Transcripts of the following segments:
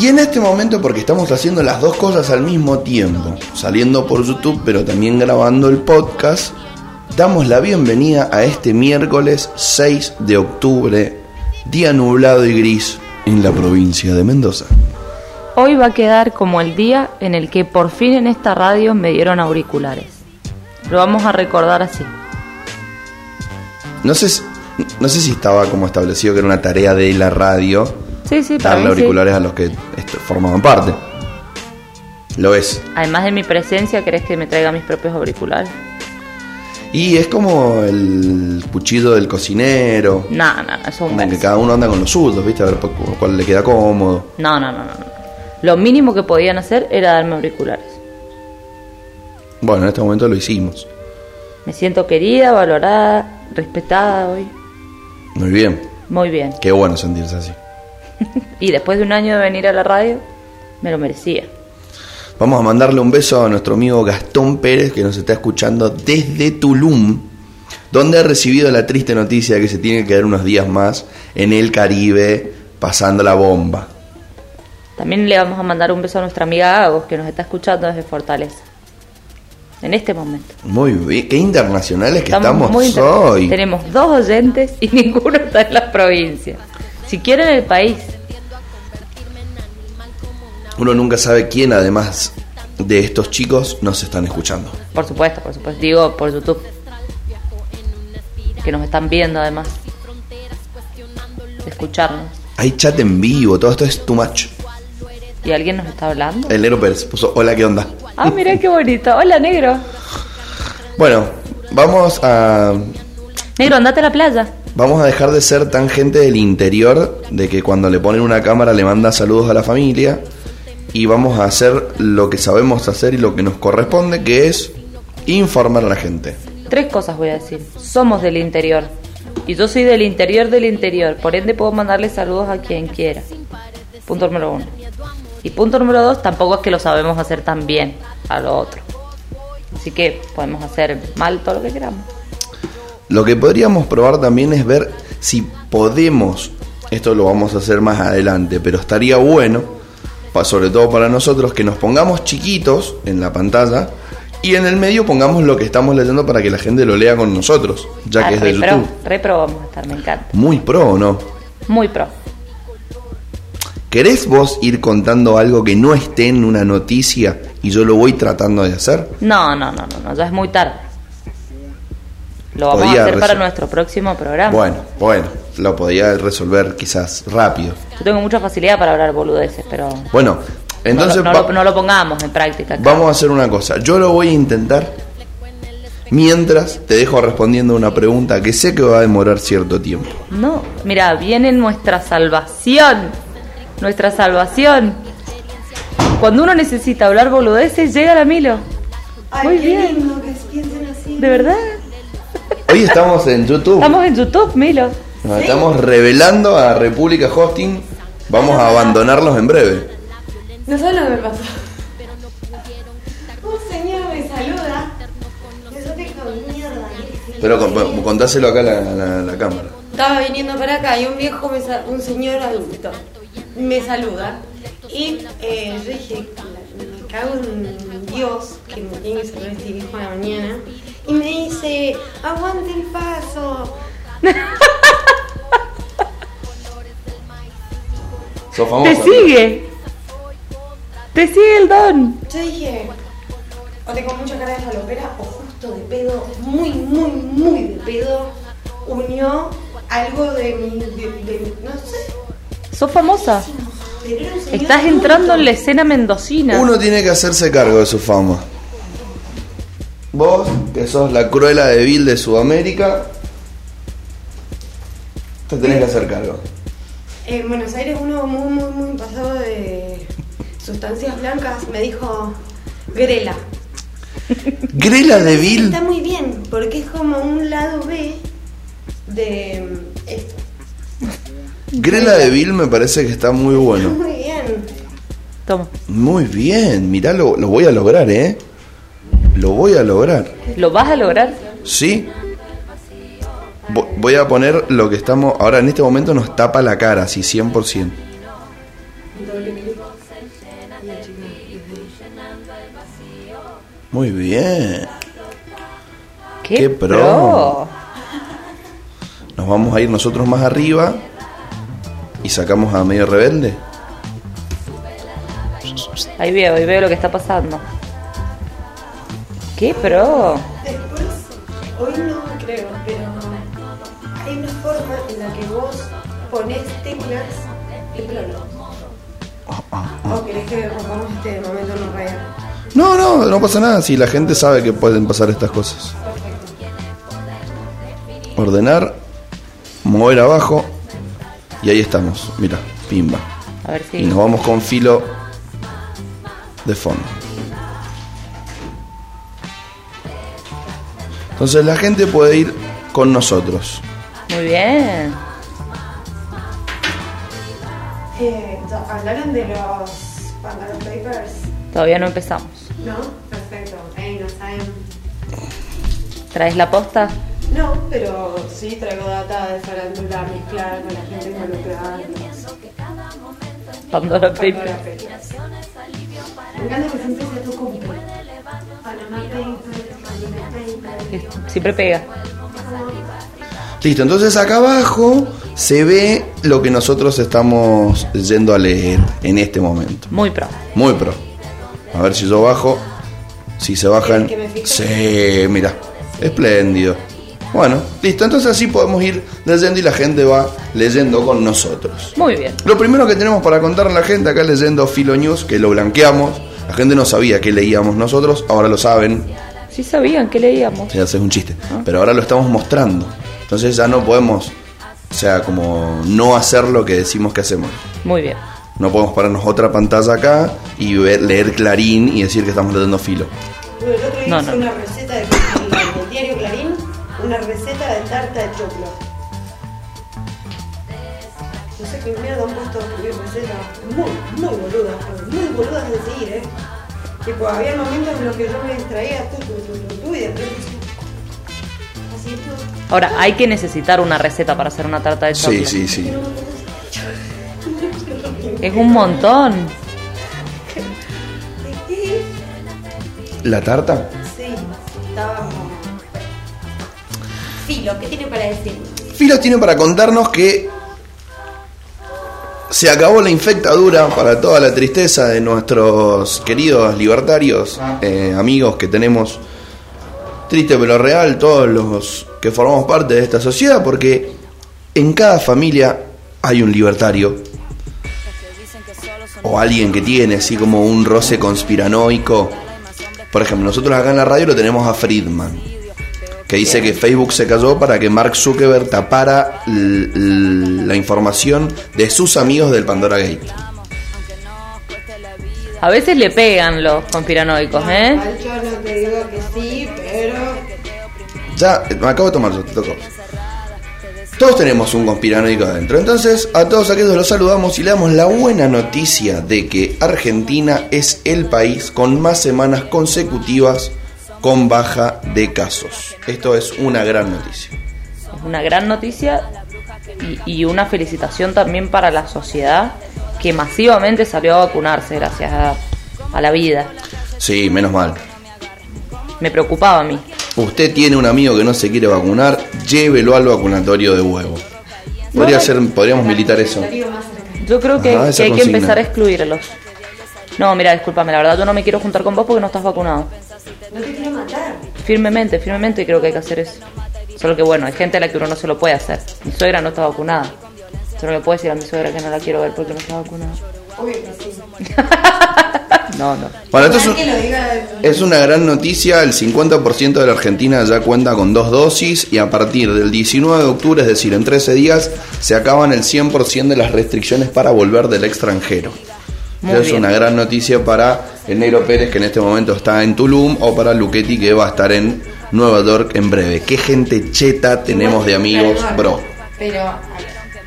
Y en este momento, porque estamos haciendo las dos cosas al mismo tiempo, saliendo por YouTube, pero también grabando el podcast, damos la bienvenida a este miércoles 6 de octubre, día nublado y gris en la provincia de Mendoza. Hoy va a quedar como el día en el que por fin en esta radio me dieron auriculares. Lo vamos a recordar así. No sé, si- no sé si estaba como establecido que era una tarea de la radio Sí, sí, para darle sí. auriculares a los que formaban parte. Lo es. Además de mi presencia, ¿querés que me traiga mis propios auriculares? Y es como el cuchillo del cocinero. No, no, no, eso es un Como que cada uno anda con los suyos, ¿viste? A ver cu- cuál le queda cómodo. No, no, no, no, no. Lo mínimo que podían hacer era darme auriculares. Bueno, en este momento lo hicimos. Me siento querida, valorada, respetada hoy. Muy bien. Muy bien. Qué bueno sentirse así. Y después de un año de venir a la radio, me lo merecía. Vamos a mandarle un beso a nuestro amigo Gastón Pérez que nos está escuchando desde Tulum, donde ha recibido la triste noticia de que se tiene que quedar unos días más en el Caribe pasando la bomba. También le vamos a mandar un beso a nuestra amiga Agos, que nos está escuchando desde Fortaleza. En este momento. Muy bien, qué internacionales que estamos, muy hoy. Tenemos dos oyentes y ninguno está en la provincia. Si quieren el país, Uno nunca sabe quién, además de estos chicos, nos están escuchando. por supuesto, por supuesto. Digo por YouTube. Que nos están viendo además. Escucharnos. Hay chat en vivo, todo esto es too much. ¿Y alguien nos está hablando? El Nero Pérez puso, hola, ¿qué onda? Ah, mira qué bonito. Hola, negro. Bueno, vamos a Negro, andate a la playa. Vamos a dejar de ser tan gente del interior, de que cuando le ponen una cámara le manda saludos a la familia, y vamos a hacer lo que sabemos hacer y lo que nos corresponde, que es informar a la gente. Tres cosas voy a decir. Somos del interior. Y yo soy del interior del interior. Por ende puedo mandarle saludos a quien quiera. Punto número uno. Y punto número dos, tampoco es que lo sabemos hacer tan bien a lo otro. Así que podemos hacer mal todo lo que queramos. Lo que podríamos probar también es ver si podemos, esto lo vamos a hacer más adelante, pero estaría bueno, sobre todo para nosotros, que nos pongamos chiquitos en la pantalla y en el medio pongamos lo que estamos leyendo para que la gente lo lea con nosotros, ya que es de pro, YouTube. re pro vamos a estar, me encanta. Muy pro, ¿o no? Muy pro. ¿Querés vos ir contando algo que no esté en una noticia y yo lo voy tratando de hacer? No, no, no, no, no, ya es muy tarde. Lo vamos Podía a hacer para nuestro próximo programa. Bueno, bueno, lo podía resolver quizás rápido. Yo tengo mucha facilidad para hablar boludeces, pero Bueno, entonces no, lo, no va- lo- no lo pongamos en práctica. acá. vamos a hacer una cosa. Yo lo voy a intentar mientras te dejo respondiendo una pregunta que sé que va a demorar cierto tiempo. No, mira, viene nuestra salvación. Nuestra salvación. Cuando uno necesita hablar boludeces, llega la Milo. Muy bien. ¿De verdad? Hoy estamos en YouTube. Estamos en YouTube, Milo. Nos estamos revelando a República Hosting. Vamos a abandonarlos en breve. No sabes lo que me pasó. Un señor me saluda. Yo tengo mierda. Pero con- contáselo acá a la, cámara. Estaba viniendo para acá y un viejo, me un señor adulto, me saluda. Y eh, yo dije, me cago en Dios que me tiene que saludar este viejo a la mañana. Y me dice, aguante el paso. Sos famosa. Te sigue. Te sigue el don. Yo dije, o tengo mucha cara de falopera o justo de pedo, muy, muy, muy de pedo, unió algo de mi, de, de- no sé, Sos famosa. pero era un señor Estás entrando en la escena mendocina. Uno tiene que hacerse cargo de su fama. Vos, que sos la cruela de Bill de Sudamérica, te tenés que hacer cargo. En Buenos Aires uno muy, muy, muy pasado de sustancias blancas me dijo, Grela. Grela de Bill, Está muy bien, porque es como un lado B de mm, esto. Grela de Bill me parece que está muy bueno. Muy bien. Toma. Muy bien, mirá, lo, lo voy a lograr, ¿eh? Lo voy a lograr. ¿Lo vas a lograr? Sí. Voy a poner lo que estamos. Ahora en este momento nos tapa la cara, así 100%. Muy bien. ¡Qué, pro. pro! Nos vamos a ir nosotros más arriba y sacamos a medio rebelde. Ahí veo, ahí veo lo que está pasando. ¡Qué pro! Después, hoy no creo, pero hay una forma en la que vos ponés teclas de plano. ¿O querés que pongamos este momento no real? No, no, no pasa nada si la gente sabe que pueden pasar estas cosas. Ordenar, mover abajo y ahí estamos. Mira, pimba. A ver Y nos vamos con filo de fondo. Entonces la gente puede ir con nosotros. Muy bien. Eh, hablaron de los Pantalon Papers, Todavía no empezamos. ¿no? Perfecto. Ahí no saben. ¿Traes la posta? No, pero sí traigo data de farándula mezclada con la gente involucrada. Pandora Pandora Paper. Papers. Panama Papers, Siempre pega. Listo, entonces acá abajo se ve lo que nosotros estamos yendo a leer en este momento. Muy pro. Muy pro. A ver si yo bajo. Si se bajan. Sí, mira. Espléndido. Bueno, listo. Entonces así podemos ir leyendo y la gente va leyendo con nosotros. Muy bien. Lo primero que tenemos para contar a la gente acá leyendo Filo News, que lo blanqueamos. La gente no sabía que leíamos nosotros, ahora lo saben. Sí sabían que leíamos. Si haces un chiste. Pero ahora lo estamos mostrando. Entonces ya no podemos, o sea, como no hacer lo que decimos que hacemos. Muy bien. No podemos pararnos otra pantalla acá y ver- leer Clarín y decir que estamos leyendo filo. Bueno, el otro día No, hice no. una receta de el diario Clarín, una receta de tarta de choclo. No sé qué mierda han puesto a escribir recetas muy, muy boludas, pero muy boludas de seguir, ¿eh? Tipo, había momentos en los que yo me distraía, tú, tú, tú, tú, tú, y después así tú. Ahora, hay que necesitar una receta para hacer una tarta de Sí, chocolate. sí, sí. Es un montón. ¿De qué? ¿La tarta? Sí, estaba. Filo, ¿qué tiene para decir? Filo tiene para contarnos que se acabó la infectadura para toda la tristeza de nuestros queridos libertarios, eh, amigos que tenemos, triste pero real, todos los que formamos parte de esta sociedad, porque en cada familia hay un libertario. O alguien que tiene así como un roce conspiranoico. Por ejemplo, nosotros acá en la radio lo tenemos a Friedman, que dice que Facebook se cayó para que Mark Zuckerberg tapara la información de sus amigos del Pandora Gate. A veces le pegan los conspiranoicos, ¿eh? Igual Yo no te digo que sí, pero... Ya, me acabo de tomar yo, te tocó. Todos tenemos un conspiranoico adentro. Entonces, a todos aquellos los saludamos y le damos la buena noticia de que Argentina es el país con más semanas consecutivas con baja de casos. Esto es una gran noticia. Es una gran noticia y, y una felicitación también para la sociedad que masivamente salió a vacunarse gracias a, a la vida. Sí, menos mal. Me preocupaba a mí. Usted tiene un amigo que no se quiere vacunar, llévelo al vacunatorio de huevo. Podría No, ser, podríamos militar eso. Yo creo que, Ah, que hay que empezar a excluirlos. No, mira, discúlpame, la verdad yo no me quiero juntar con vos porque no estás vacunado. No te quiero matar. Firmemente, firmemente creo que hay que hacer eso. Solo que bueno, hay gente a la que uno no se lo puede hacer. Mi suegra no está vacunada. Yo no le puedo decir a mi suegra que no la quiero ver porque no está vacunada. Obvio que sí. No, no. Bueno, que lo diga... es una gran noticia, el 50% de la Argentina ya cuenta con dos dosis y a partir del 19 de octubre, es decir, en 13 días, se acaban el 100% de las restricciones para volver del extranjero. Muy es bien. una gran noticia para el Negro Pérez que en este momento está en Tulum o para Luchetti que va a estar en Nueva York en breve. Qué gente cheta tenemos de amigos, Perdón, bro. Pero,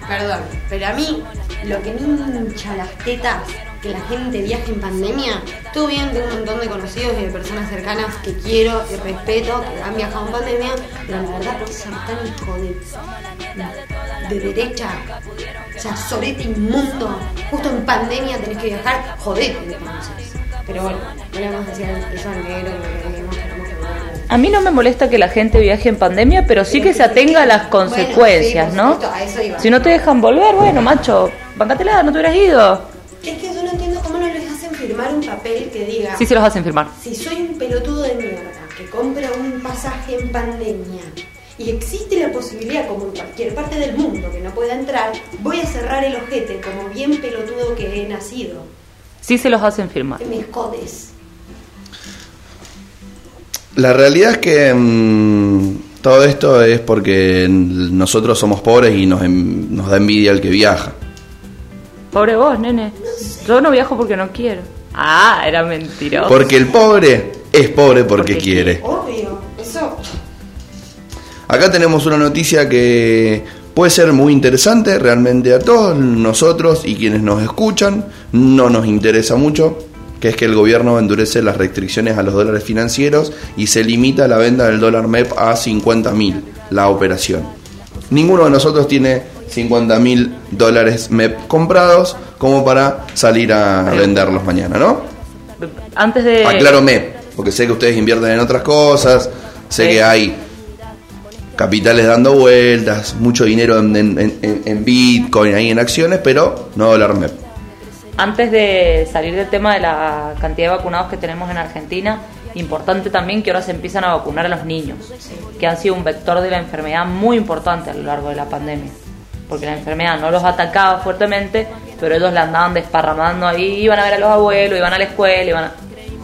perdón, pero a mí lo que me hincha las tetas que la gente viaje en pandemia, tú bien, tengo un montón de conocidos y de personas cercanas que quiero y respeto, que han viajado en pandemia, pero la verdad por ser tan hijo de... de derecha, o sea, sorete inmundo, justo en pandemia tenés que viajar, jodete entonces. Pero bueno, no le vamos a decir eso al negro. A mí no me molesta que la gente viaje en pandemia, pero sí que se atenga a las Bueno, consecuencias, sí, ¿no? supuesto, a eso iba. Si no te dejan volver, bueno, macho, bancatela, no te hubieras ido. Es que yo no entiendo cómo no les hacen firmar un papel que diga, Sí se los hacen firmar. si soy un pelotudo de mierda que compra un pasaje en pandemia y existe la posibilidad, como en cualquier parte del mundo que no pueda entrar, voy a cerrar el ojete como bien pelotudo que he nacido. Sí se los hacen firmar. Jodes. La realidad es que mm, todo esto es porque nosotros somos pobres y nos, em- nos da envidia el que viaja. Pobre vos, nene. Yo no viajo porque no quiero. Ah, era mentiroso. Porque el pobre es pobre porque Porque quiere. Obvio, eso. Acá tenemos una noticia que puede ser muy interesante realmente a todos nosotros y quienes nos escuchan. No nos interesa mucho, que es que el gobierno endurece las restricciones a los dólares financieros y se limita la venta del dólar MEP a 50 mil, la operación. Ninguno de nosotros tiene 50 mil dólares MEP comprados como para salir a venderlos mañana, ¿no? Antes de. Aclaro MEP, porque sé que ustedes invierten en otras cosas, sé que hay capitales dando vueltas, mucho dinero en- en Bitcoin, ahí en acciones, pero no dólar MEP. Antes de salir del tema de la cantidad de vacunados que tenemos en Argentina, importante también que ahora se empiezan a vacunar a los niños, que han sido un vector de la enfermedad muy importante a lo largo de la pandemia. Porque la enfermedad no los atacaba fuertemente, pero ellos la andaban desparramando ahí, iban a ver a los abuelos, iban a la escuela, iban a...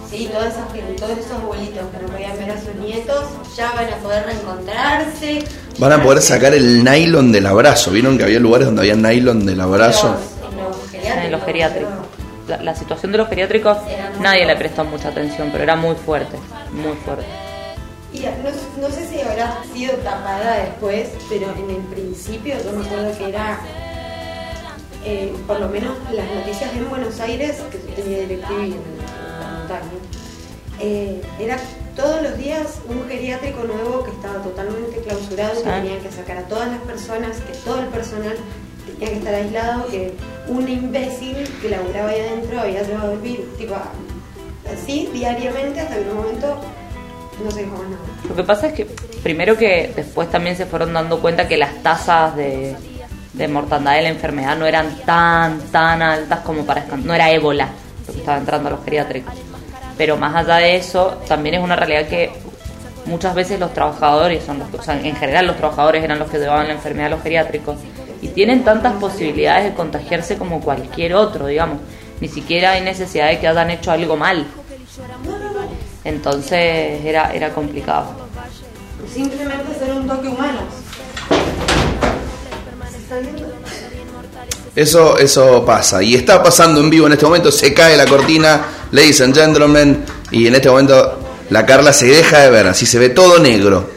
Sí, todas esas, todos esos abuelitos que no podían ver a sus nietos ya van a poder reencontrarse. Van a poder sacar el nylon del abrazo. ¿Vieron que había lugares donde había nylon del abrazo? Geriátricos. En los geriátricos. La, la situación de los geriátricos nadie le prestó mucha atención, pero era muy fuerte, muy fuerte. Y no, no sé si habrá sido tapada después, pero en el principio yo me acuerdo que era, eh, por lo menos las noticias en Buenos Aires, que yo tenía directivo en, en la montaña, eh, era todos los días un geriátrico nuevo que estaba totalmente clausurado, que Sí. tenían que sacar a todas las personas, que todo el personal tenía que estar aislado, que un imbécil que laburaba ahí adentro había llevado el virus, tipo, así diariamente hasta que en un momento no se dijo más nada. Lo que pasa es que primero que después también se fueron dando cuenta que las tasas de, de mortandad de la enfermedad no eran tan, tan altas como para... No era ébola lo que estaba entrando a los geriátricos. Pero más allá de eso, también es una realidad que muchas veces los trabajadores, son los, o sea, en general los trabajadores eran los que llevaban la enfermedad a los geriátricos y tienen tantas posibilidades de contagiarse como cualquier otro, digamos. Ni siquiera hay necesidad de que hayan hecho algo mal. Entonces era, era complicado. Simplemente ser un toque humano. Eso, eso pasa. Y está pasando en vivo en este momento. Se cae la cortina, ladies and gentlemen. Y en este momento la Carla se deja de ver. Así se ve todo negro.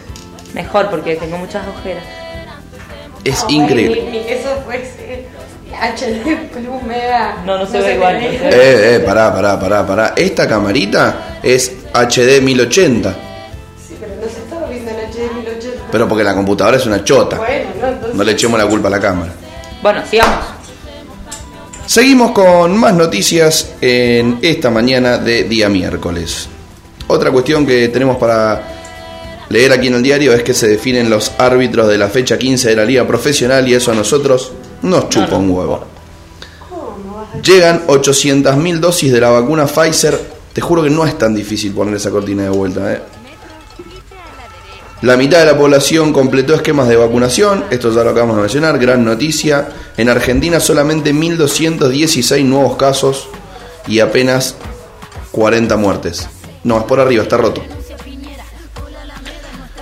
Mejor porque tengo muchas ojeras. Es increíble. Ni, eso fuese HD Plus Mega. No, no se ve igual, no se. Eh, eh, pará, pará, pará, pará. Esta camarita es HD 1080. Sí, pero no se estaba viendo en HD 1080. Pero porque la computadora es una chota. Bueno, no, entonces. No le echemos la culpa a la cámara. Bueno, sigamos. Seguimos con más noticias en esta mañana de día miércoles. Otra cuestión que tenemos para leer aquí en el diario es que se definen los árbitros de la fecha 15 de la liga profesional y eso a nosotros nos chupa un huevo. ¿Cómo vas a- Llegan 800.000 dosis de la vacuna Pfizer. Te juro que no es tan difícil poner esa cortina de vuelta. ¿eh? La mitad de la población completó esquemas de vacunación. Esto ya lo acabamos de mencionar. Gran noticia. En Argentina solamente 1.216 nuevos casos y apenas 40 muertes. No, es por arriba, está roto.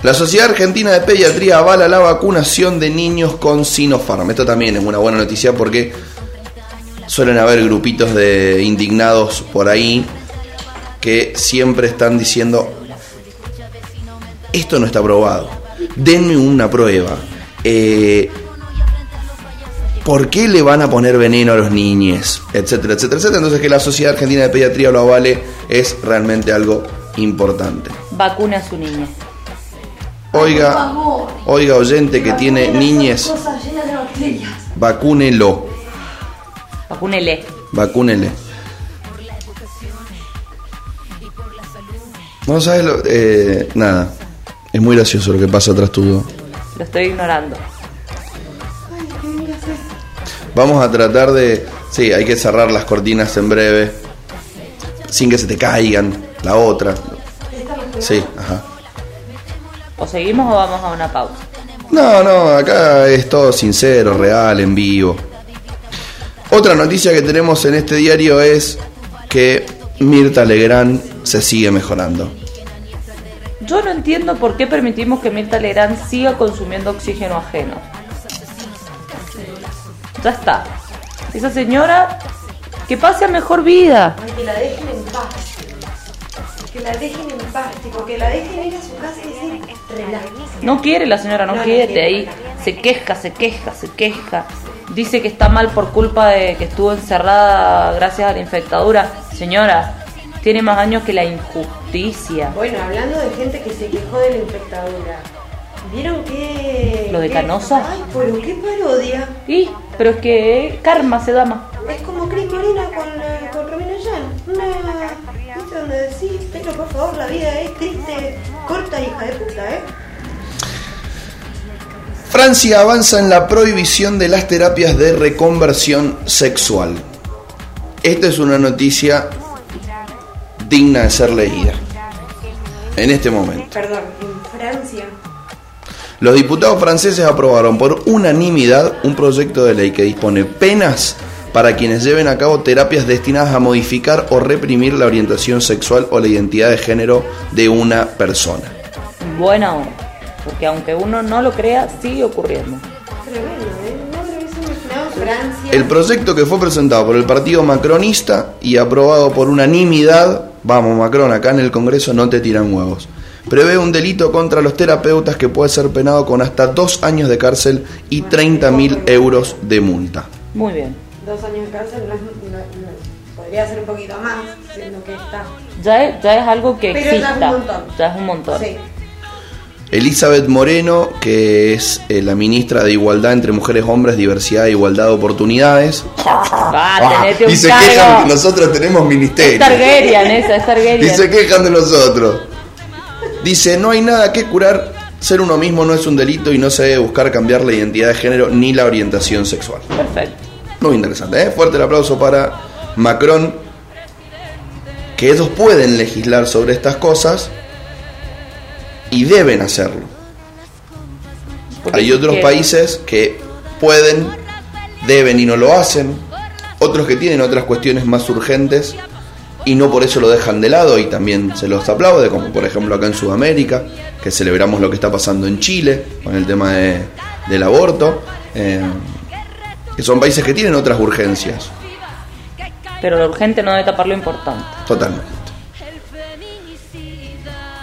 La Sociedad Argentina de Pediatría avala la vacunación de niños con Sinopharm. Esto también es una buena noticia porque suelen haber grupitos de indignados por ahí que siempre están diciendo esto no está aprobado, denme una prueba. Eh, ¿Por qué le van a poner veneno a los niños? Etcétera, etcétera, etcétera. Entonces que la Sociedad Argentina de Pediatría lo avale es realmente algo importante. Vacune a su niña. Oiga, oiga oyente que tiene niñez, vacúnelo, Vacúnele. vacúnele. No sabes lo, eh, nada. Es muy gracioso lo que pasa atrás tuyo. Lo estoy ignorando. Vamos a tratar de. Sí, hay que cerrar las cortinas en breve. Sin que se te caigan. La otra. Sí, ajá. O seguimos o vamos a una pausa. No, no, acá es todo sincero, real, en vivo. Otra noticia que tenemos en este diario es que Mirta Legrand se sigue mejorando. Yo no entiendo por qué permitimos que Mirta Legrand siga consumiendo oxígeno ajeno. Ya está. Esa señora que pase a mejor vida. Ay, que la dejen en paz. Que la dejen en paz, tipo, que la dejen ir a su casa y decir, relax. No quiere la señora, no, No, no quiere, quiere. ahí. Se queja, se queja, se queja. Dice que está mal por culpa de que estuvo encerrada gracias a la infectadura. Señora, tiene más años que la injusticia. Bueno, hablando de gente que se quejó de la infectadura, ¿vieron que... ¿Lo de Canosa? Ay, pero qué parodia. Y, pero es que karma se dama. Es como Cris Morena con, eh, con Romina Yan. Una... ¿Viste donde decís, pero por favor, la vida es triste, corta, hija de puta, ¿eh? Francia avanza en la prohibición de las terapias de reconversión sexual. Esta es una noticia digna de ser leída. En este momento. Perdón, en Francia. Los diputados franceses aprobaron por unanimidad un proyecto de ley que dispone penas para quienes lleven a cabo terapias destinadas a modificar o reprimir la orientación sexual o la identidad de género de una persona. Buena onda. Porque aunque uno no lo crea, sigue ocurriendo. El proyecto que fue presentado por el partido macronista y aprobado por unanimidad, vamos Macron, acá en el Congreso no te tiran huevos, prevé un delito contra los terapeutas que puede ser penado con hasta dos años de cárcel y 30 mil euros de multa. Muy bien. Dos años de cárcel no es- no- no- podría ser un poquito más, siendo que está. Ya es, ya es algo que Pero ya es un exista. montón. Ya es un montón. Sí. Elizabeth Moreno, que es eh, la ministra de Igualdad entre Mujeres, Hombres, Diversidad e Igualdad de Oportunidades. Un y se cargo. quejan que nosotros tenemos Es ministerio. Targaryen esa, es Y Targaryen. se quejan de nosotros. Dice, no hay nada que curar. Ser uno mismo no es un delito y no se debe buscar cambiar la identidad de género ni la orientación sexual. Perfecto. Muy interesante, ¿eh? Fuerte el aplauso para Macron. Que ellos pueden legislar sobre estas cosas y deben hacerlo. Porque Hay otros países que pueden, deben y no lo hacen. Otros que tienen otras cuestiones más urgentes y no por eso lo dejan de lado y también se los aplaude, como por ejemplo acá en Sudamérica, que celebramos lo que está pasando en Chile con el tema de- del aborto, eh, que son países que tienen otras urgencias, Pero lo urgente no debe tapar lo importante. totalmente.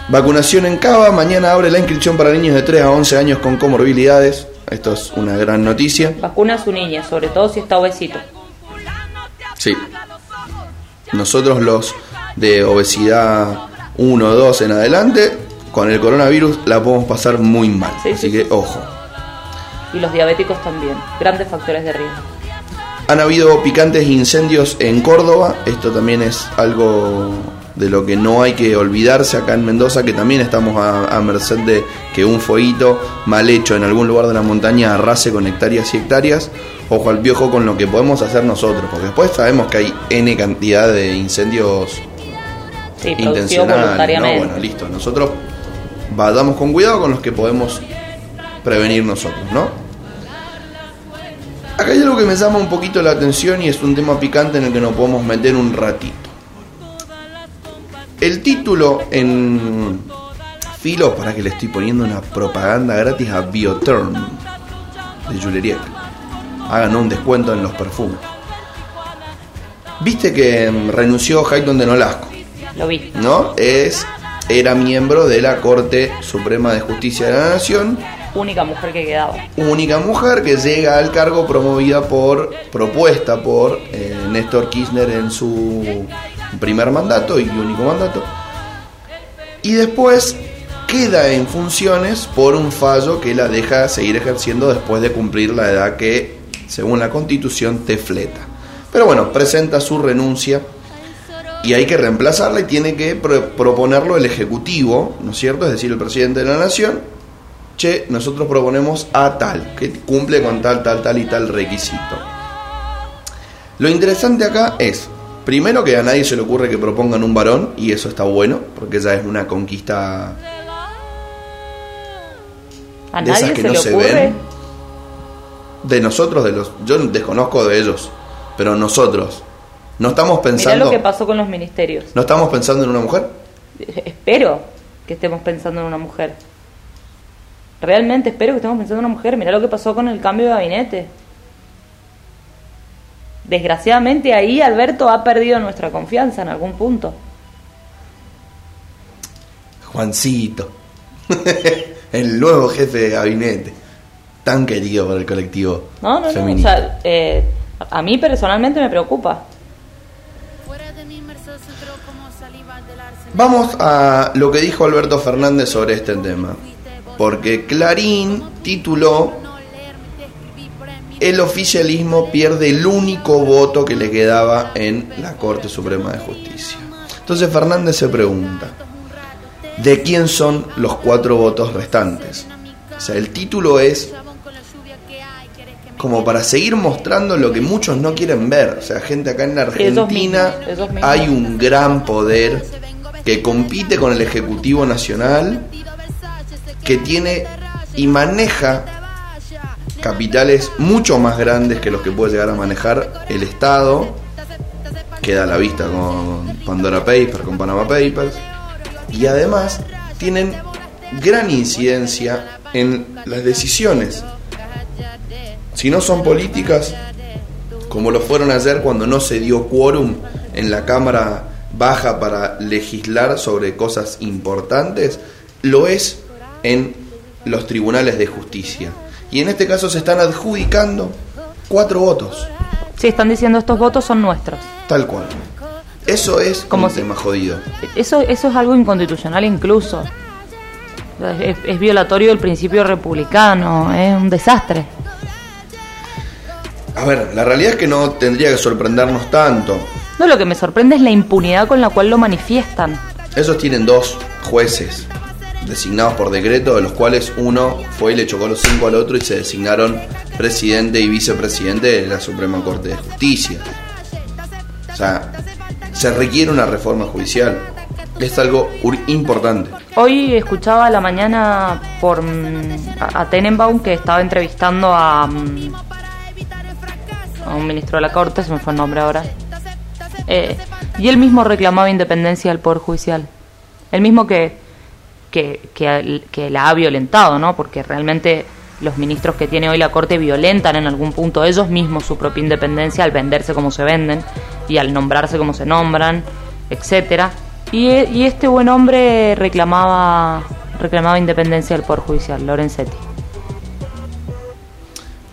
Vacunación en Cava, mañana abre la inscripción para niños de 3 a 11 años con comorbilidades, esto es una gran noticia. Vacuna a su niña, sobre todo si está obesito. Sí. Nosotros los de obesidad 1 2 en adelante, con el coronavirus la podemos pasar muy mal. Sí, Así sí, que sí. ojo. Y los diabéticos también. Grandes factores de riesgo. Han habido picantes incendios en Córdoba. Esto también es algo de lo que no hay que olvidarse acá en Mendoza, que también estamos a, a merced de que un fueguito mal hecho en algún lugar de la montaña arrase con hectáreas y hectáreas. Ojo al piojo con lo que podemos hacer nosotros, porque después sabemos que hay N cantidad de incendios Sí, producido intencional. ¿no? Bueno, listo. Nosotros vayamos con cuidado con los que podemos prevenir nosotros, ¿no? Acá hay algo que me llama un poquito la atención y es un tema picante en el que nos podemos meter un ratito. El título en filo, para que le estoy poniendo una propaganda gratis a Bioterm de Juleriek. Hagan un descuento en los perfumes. Viste que renunció Hayton de Nolasco. Lo vi. ¿no? Es, era miembro de la Corte Suprema de Justicia de la Nación, Única mujer que quedaba. única mujer que llega al cargo promovida por, propuesta por eh, Néstor Kirchner en su primer mandato y único mandato. Y después queda en funciones por un fallo que la deja seguir ejerciendo después de cumplir la edad que, según la constitución, te fleta. Pero bueno, presenta su renuncia y hay que reemplazarla y tiene que proponerlo el Ejecutivo, ¿no es cierto? Es decir, el presidente de la Nación. Che, nosotros proponemos a tal, que cumple con tal, tal, tal y tal requisito. Lo interesante acá es, primero que a nadie se le ocurre que propongan un varón, y eso está bueno, porque ya es una conquista ¿A de esas que no se ven. De nosotros, de los. Yo desconozco de ellos, pero nosotros. No estamos pensando. Mirá lo que pasó con los ministerios. ¿No estamos pensando en una mujer? Espero que estemos pensando en una mujer. Realmente espero que estemos pensando en una mujer. Mirá lo que pasó con el cambio de gabinete. Desgraciadamente ahí Alberto ha perdido nuestra confianza en algún punto. Juancito. el nuevo jefe de gabinete, tan querido por el colectivo no, no, No, o sea, eh, a mí personalmente me preocupa. Vamos a lo que dijo Alberto Fernández sobre este tema, porque Clarín tituló El oficialismo pierde el único voto que le quedaba en la Corte Suprema de Justicia. Entonces Fernández se pregunta, de quién son los cuatro votos restantes. O sea, el título es como para seguir mostrando lo que muchos no quieren ver. O sea, gente acá en la Argentina hay un gran poder que compite con el Ejecutivo Nacional, que tiene y maneja capitales mucho más grandes que los que puede llegar a manejar el Estado. Queda a la vista con Pandora Papers, con Panama Papers y además tienen gran incidencia en las decisiones. Si no son políticas, como lo fueron ayer cuando no se dio quórum en la Cámara Baja para legislar sobre cosas importantes, lo es en los tribunales de justicia. Y en este caso se están adjudicando cuatro votos. Sí, están diciendo estos votos son nuestros. Tal cual. Eso es como un tema jodido. Eso, eso es algo inconstitucional incluso. Es, violatorio del principio republicano, es un desastre. A ver, la realidad es que no tendría que sorprendernos tanto. No, lo que me sorprende es la impunidad con la cual lo manifiestan. Esos tienen dos jueces designados por decreto, de los cuales uno fue y le chocó los cinco al otro y se designaron presidente y vicepresidente de la Suprema Corte de Justicia. O sea, se requiere una reforma judicial. Es algo importante. Hoy escuchaba a la mañana por mm, a Tenenbaum que estaba entrevistando a, mm, a un ministro de la Corte, se me fue el nombre ahora. Eh, y él mismo reclamaba independencia del Poder Judicial. El mismo que, que, que, la ha violentado, ¿no? Porque realmente los ministros que tiene hoy la Corte violentan en algún punto ellos mismos su propia independencia al venderse como se venden y al nombrarse como se nombran, etcétera. Y, este buen hombre reclamaba reclamaba independencia del Poder Judicial, Lorenzetti.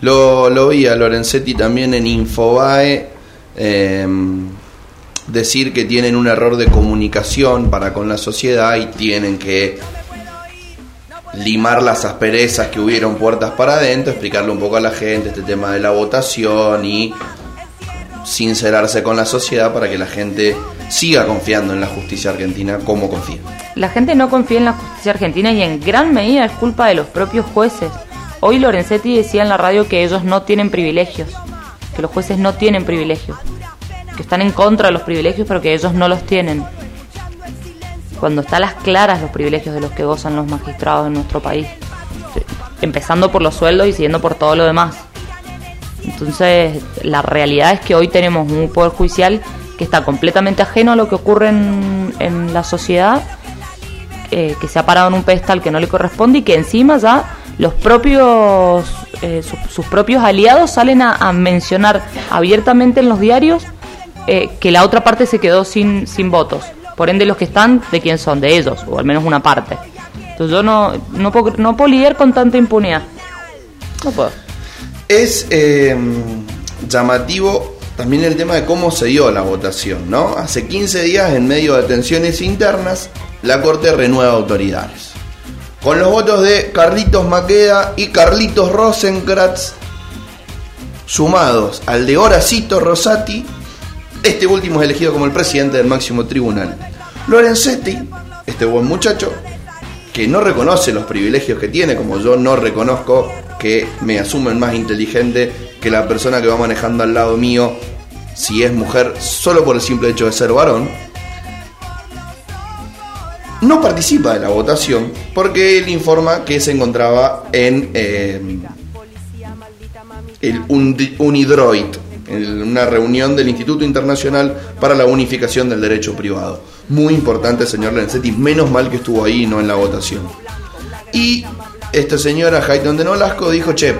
Lo, lo a Lorenzetti también en Infobae em, decir que tienen un error de comunicación para con la sociedad y tienen que limar las asperezas que hubieron puertas para adentro, explicarle un poco a la gente este tema de la votación y sincerarse con la sociedad para que la gente siga confiando en la justicia argentina como confía. La gente no confía en la justicia argentina y en gran medida es culpa de los propios jueces. Hoy Lorenzetti decía en la radio que ellos no tienen privilegios, que los jueces no tienen privilegios, que están en contra de los privilegios pero que ellos no los tienen cuando está a las claras los privilegios de los que gozan los magistrados en nuestro país, empezando por los sueldos y siguiendo por todo lo demás. Entonces, la realidad es que hoy tenemos un poder judicial que está completamente ajeno a lo que ocurre en, la sociedad, eh, que se ha parado en un pedestal que no le corresponde y que encima ya los propios eh, sus, propios aliados salen a, mencionar abiertamente en los diarios eh, que la otra parte se quedó sin, sin votos. Por ende, los que están, ¿de quién son? De ellos, o al menos una parte. Entonces yo no, no, puedo, no puedo lidiar con tanta impunidad. No puedo. Es em, llamativo también el tema de cómo se dio la votación, ¿no? Hace 15 días, en medio de tensiones internas, la Corte renueva autoridades. Con los votos de Carlitos Maqueda y Carlitos Rosenkratz, sumados al de Horacito Rosati, este último es elegido como el presidente del máximo tribunal. Lorenzetti, este buen muchacho, que no reconoce los privilegios que tiene, como yo no reconozco que me asumen más inteligente que la persona que va manejando al lado mío si es mujer solo por el simple hecho de ser varón, no participa de la votación porque él informa que se encontraba en eh, el UNIDROID, en una reunión del Instituto Internacional para la Unificación del Derecho Privado. Muy importante, señor Lenzetti, menos mal que estuvo ahí no en la votación. Y esta señora Hayton de Nolasco dijo, che,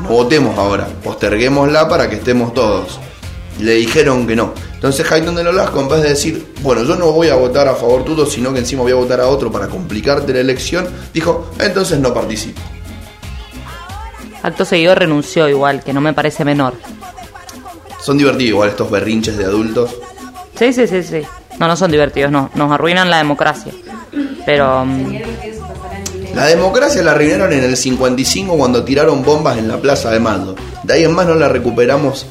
no votemos ahora, posterguémosla para que estemos todos. Le dijeron que no. Entonces Hayton de Nolasco, en vez de decir, bueno, yo no voy a votar a favor tuyo, sino que encima voy a votar a otro para complicarte la elección, dijo, entonces no participo. Acto seguido renunció igual, que no me parece menor. Son divertidos igual estos berrinches de adultos. Sí, sí, sí, sí. No, no son divertidos, no. Nos arruinan la democracia. Pero... Mm, la democracia la arruinaron en el 55 cuando tiraron bombas en la Plaza de Mando. De ahí en más no la recuperamos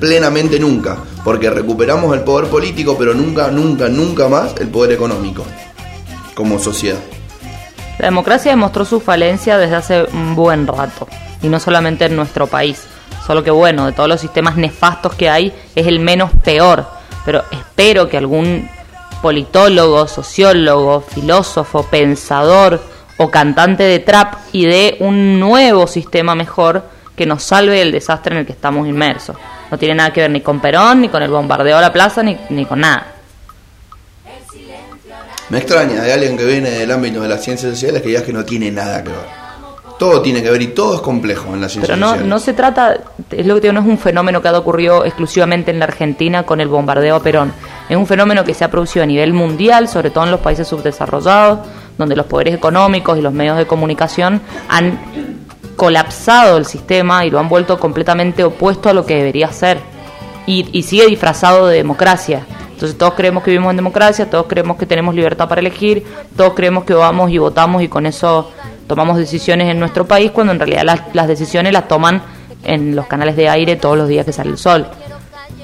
plenamente nunca, porque recuperamos el poder político, pero nunca, nunca, nunca más el poder económico como sociedad. La democracia demostró su falencia desde hace un buen rato, y no solamente en nuestro país. Solo que bueno, de todos los sistemas nefastos que hay, es el menos peor. Pero espero que algún politólogo, sociólogo, filósofo, pensador o cantante de trap idee un nuevo sistema mejor que nos salve del desastre en el que estamos inmersos. No tiene nada que ver ni con Perón, ni con el bombardeo a la plaza, ni, ni con nada. Me extraña de alguien que viene del ámbito de las ciencias sociales que diga que no tiene nada que ver. Todo tiene que ver y todo es complejo en las ciencias Pero no, no se trata, es lo que digo, no es un fenómeno que ha ocurrido exclusivamente en la Argentina con el bombardeo a Perón. Es un fenómeno que se ha producido a nivel mundial, sobre todo en los países subdesarrollados, donde los poderes económicos y los medios de comunicación han colapsado el sistema y lo han vuelto completamente opuesto a lo que debería ser. Y, sigue disfrazado de democracia. Entonces todos creemos que vivimos en democracia, todos creemos que tenemos libertad para elegir, todos creemos que vamos y votamos y con eso tomamos decisiones en nuestro país, cuando en realidad las, las decisiones las toman en los canales de aire todos los días que sale el sol.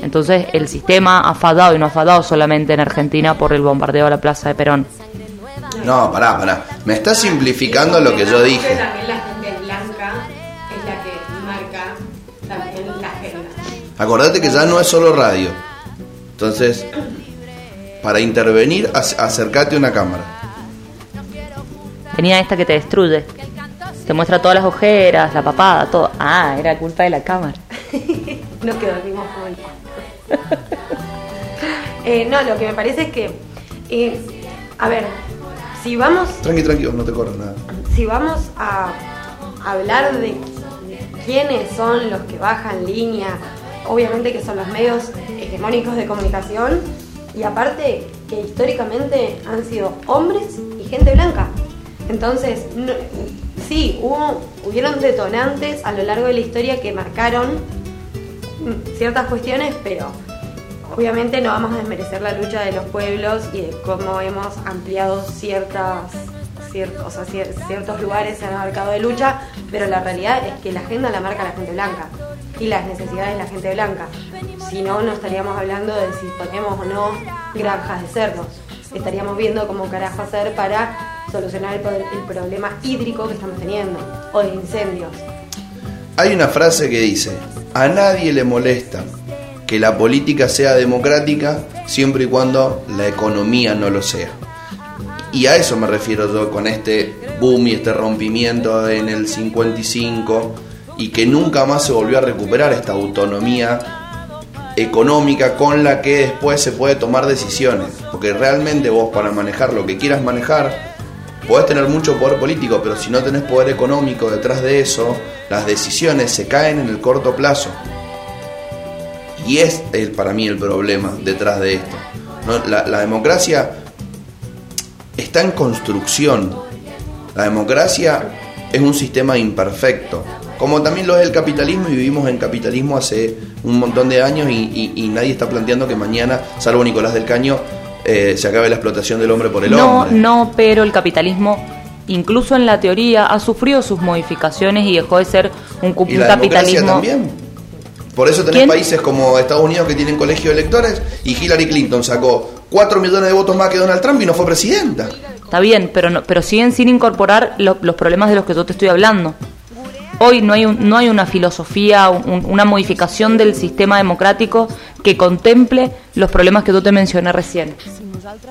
Entonces el sistema ha fallado y no ha fallado solamente en Argentina por el bombardeo a la Plaza de Perón. No, pará, pará. Me está simplificando lo que yo dije. También la gente blanca es la que marca también la agenda. Acordate que ya no es solo radio. Entonces, para intervenir, ac- acercate a una cámara. Tenía esta que te destruye. Te muestra todas las ojeras, la papada, todo. Ah, era culpa de la cámara. No que dormimos pato. Eh, no, lo que me parece es que, eh, a ver, si vamos, Tranqui, tranqui, no te corras nada. si vamos a hablar de quiénes son los que bajan línea, obviamente que son los medios hegemónicos de comunicación y aparte que históricamente han sido hombres y gente blanca. Entonces, no- sí, hubo, hubieron detonantes a lo largo de la historia que marcaron ciertas cuestiones, pero obviamente no vamos a desmerecer la lucha de los pueblos y de cómo hemos ampliado ciertas, cier- o sea, cier- ciertos lugares en el mercado de lucha, pero la realidad es que la agenda la marca la gente blanca y las necesidades de la gente blanca. Si no, no estaríamos hablando de si ponemos o no granjas de cerdos. Estaríamos viendo cómo carajo hacer para solucionar el, pro- el problema hídrico que estamos teniendo o de incendios. Hay una frase que dice, a nadie le molesta que la política sea democrática siempre y cuando la economía no lo sea. Y a eso me refiero yo con este boom y este rompimiento en el 55 y que nunca más se volvió a recuperar esta autonomía económica con la que después se puede tomar decisiones. Porque realmente vos para manejar lo que quieras manejar, podés tener mucho poder político, pero si no tenés poder económico detrás de eso, las decisiones se caen en el corto plazo. Y es para mí el problema detrás de esto. La, democracia está en construcción. La democracia es un sistema imperfecto. Como también lo es el capitalismo y vivimos en capitalismo hace un montón de años y- y nadie está planteando que mañana, salvo Nicolás del Caño, eh, se acabe la explotación del hombre por el no, hombre. no, pero el capitalismo incluso en la teoría, ha sufrido sus modificaciones y dejó de ser un, cu- Y un la democracia capitalismo. también. Por eso tenés ¿Quién? países como Estados Unidos que tienen colegio de electores y Hillary Clinton sacó 4 millones de votos más que Donald Trump y no fue presidenta. Está bien, pero no, pero siguen sin incorporar lo- los problemas de los que yo te estoy hablando. Hoy no hay, un- no hay una filosofía, un- una modificación del sistema democrático que contemple los problemas que yo te mencioné recién.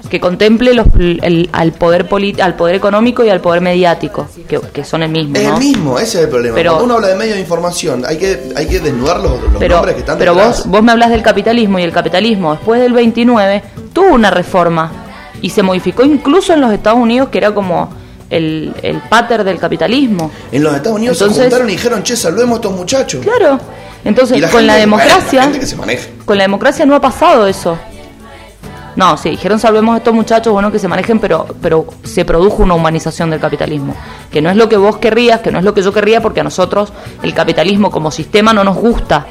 Que contemple los, el- al, poder polit- al poder económico y al poder mediático, que, que son el mismo. Es el mismo, ese es el problema. Pero- Cuando uno habla de medios de información, hay que, hay que desnudar los, los pero, nombres que están pero detrás. vos, vos me hablas del capitalismo y el capitalismo después del 29 tuvo una reforma y se modificó incluso en los Estados Unidos que era como el, el pater del capitalismo. En los Estados Unidos Entonces- se juntaron y dijeron, che, salvemos a estos muchachos. Claro. Entonces, la con la democracia, la que se maneja. con la democracia no ha pasado eso. No, sí, dijeron salvemos a estos muchachos, bueno, que se manejen, pero, pero se produjo una humanización del capitalismo. Que no es lo que vos querrías, que no es lo que yo querría, porque a nosotros el capitalismo como sistema no nos gusta.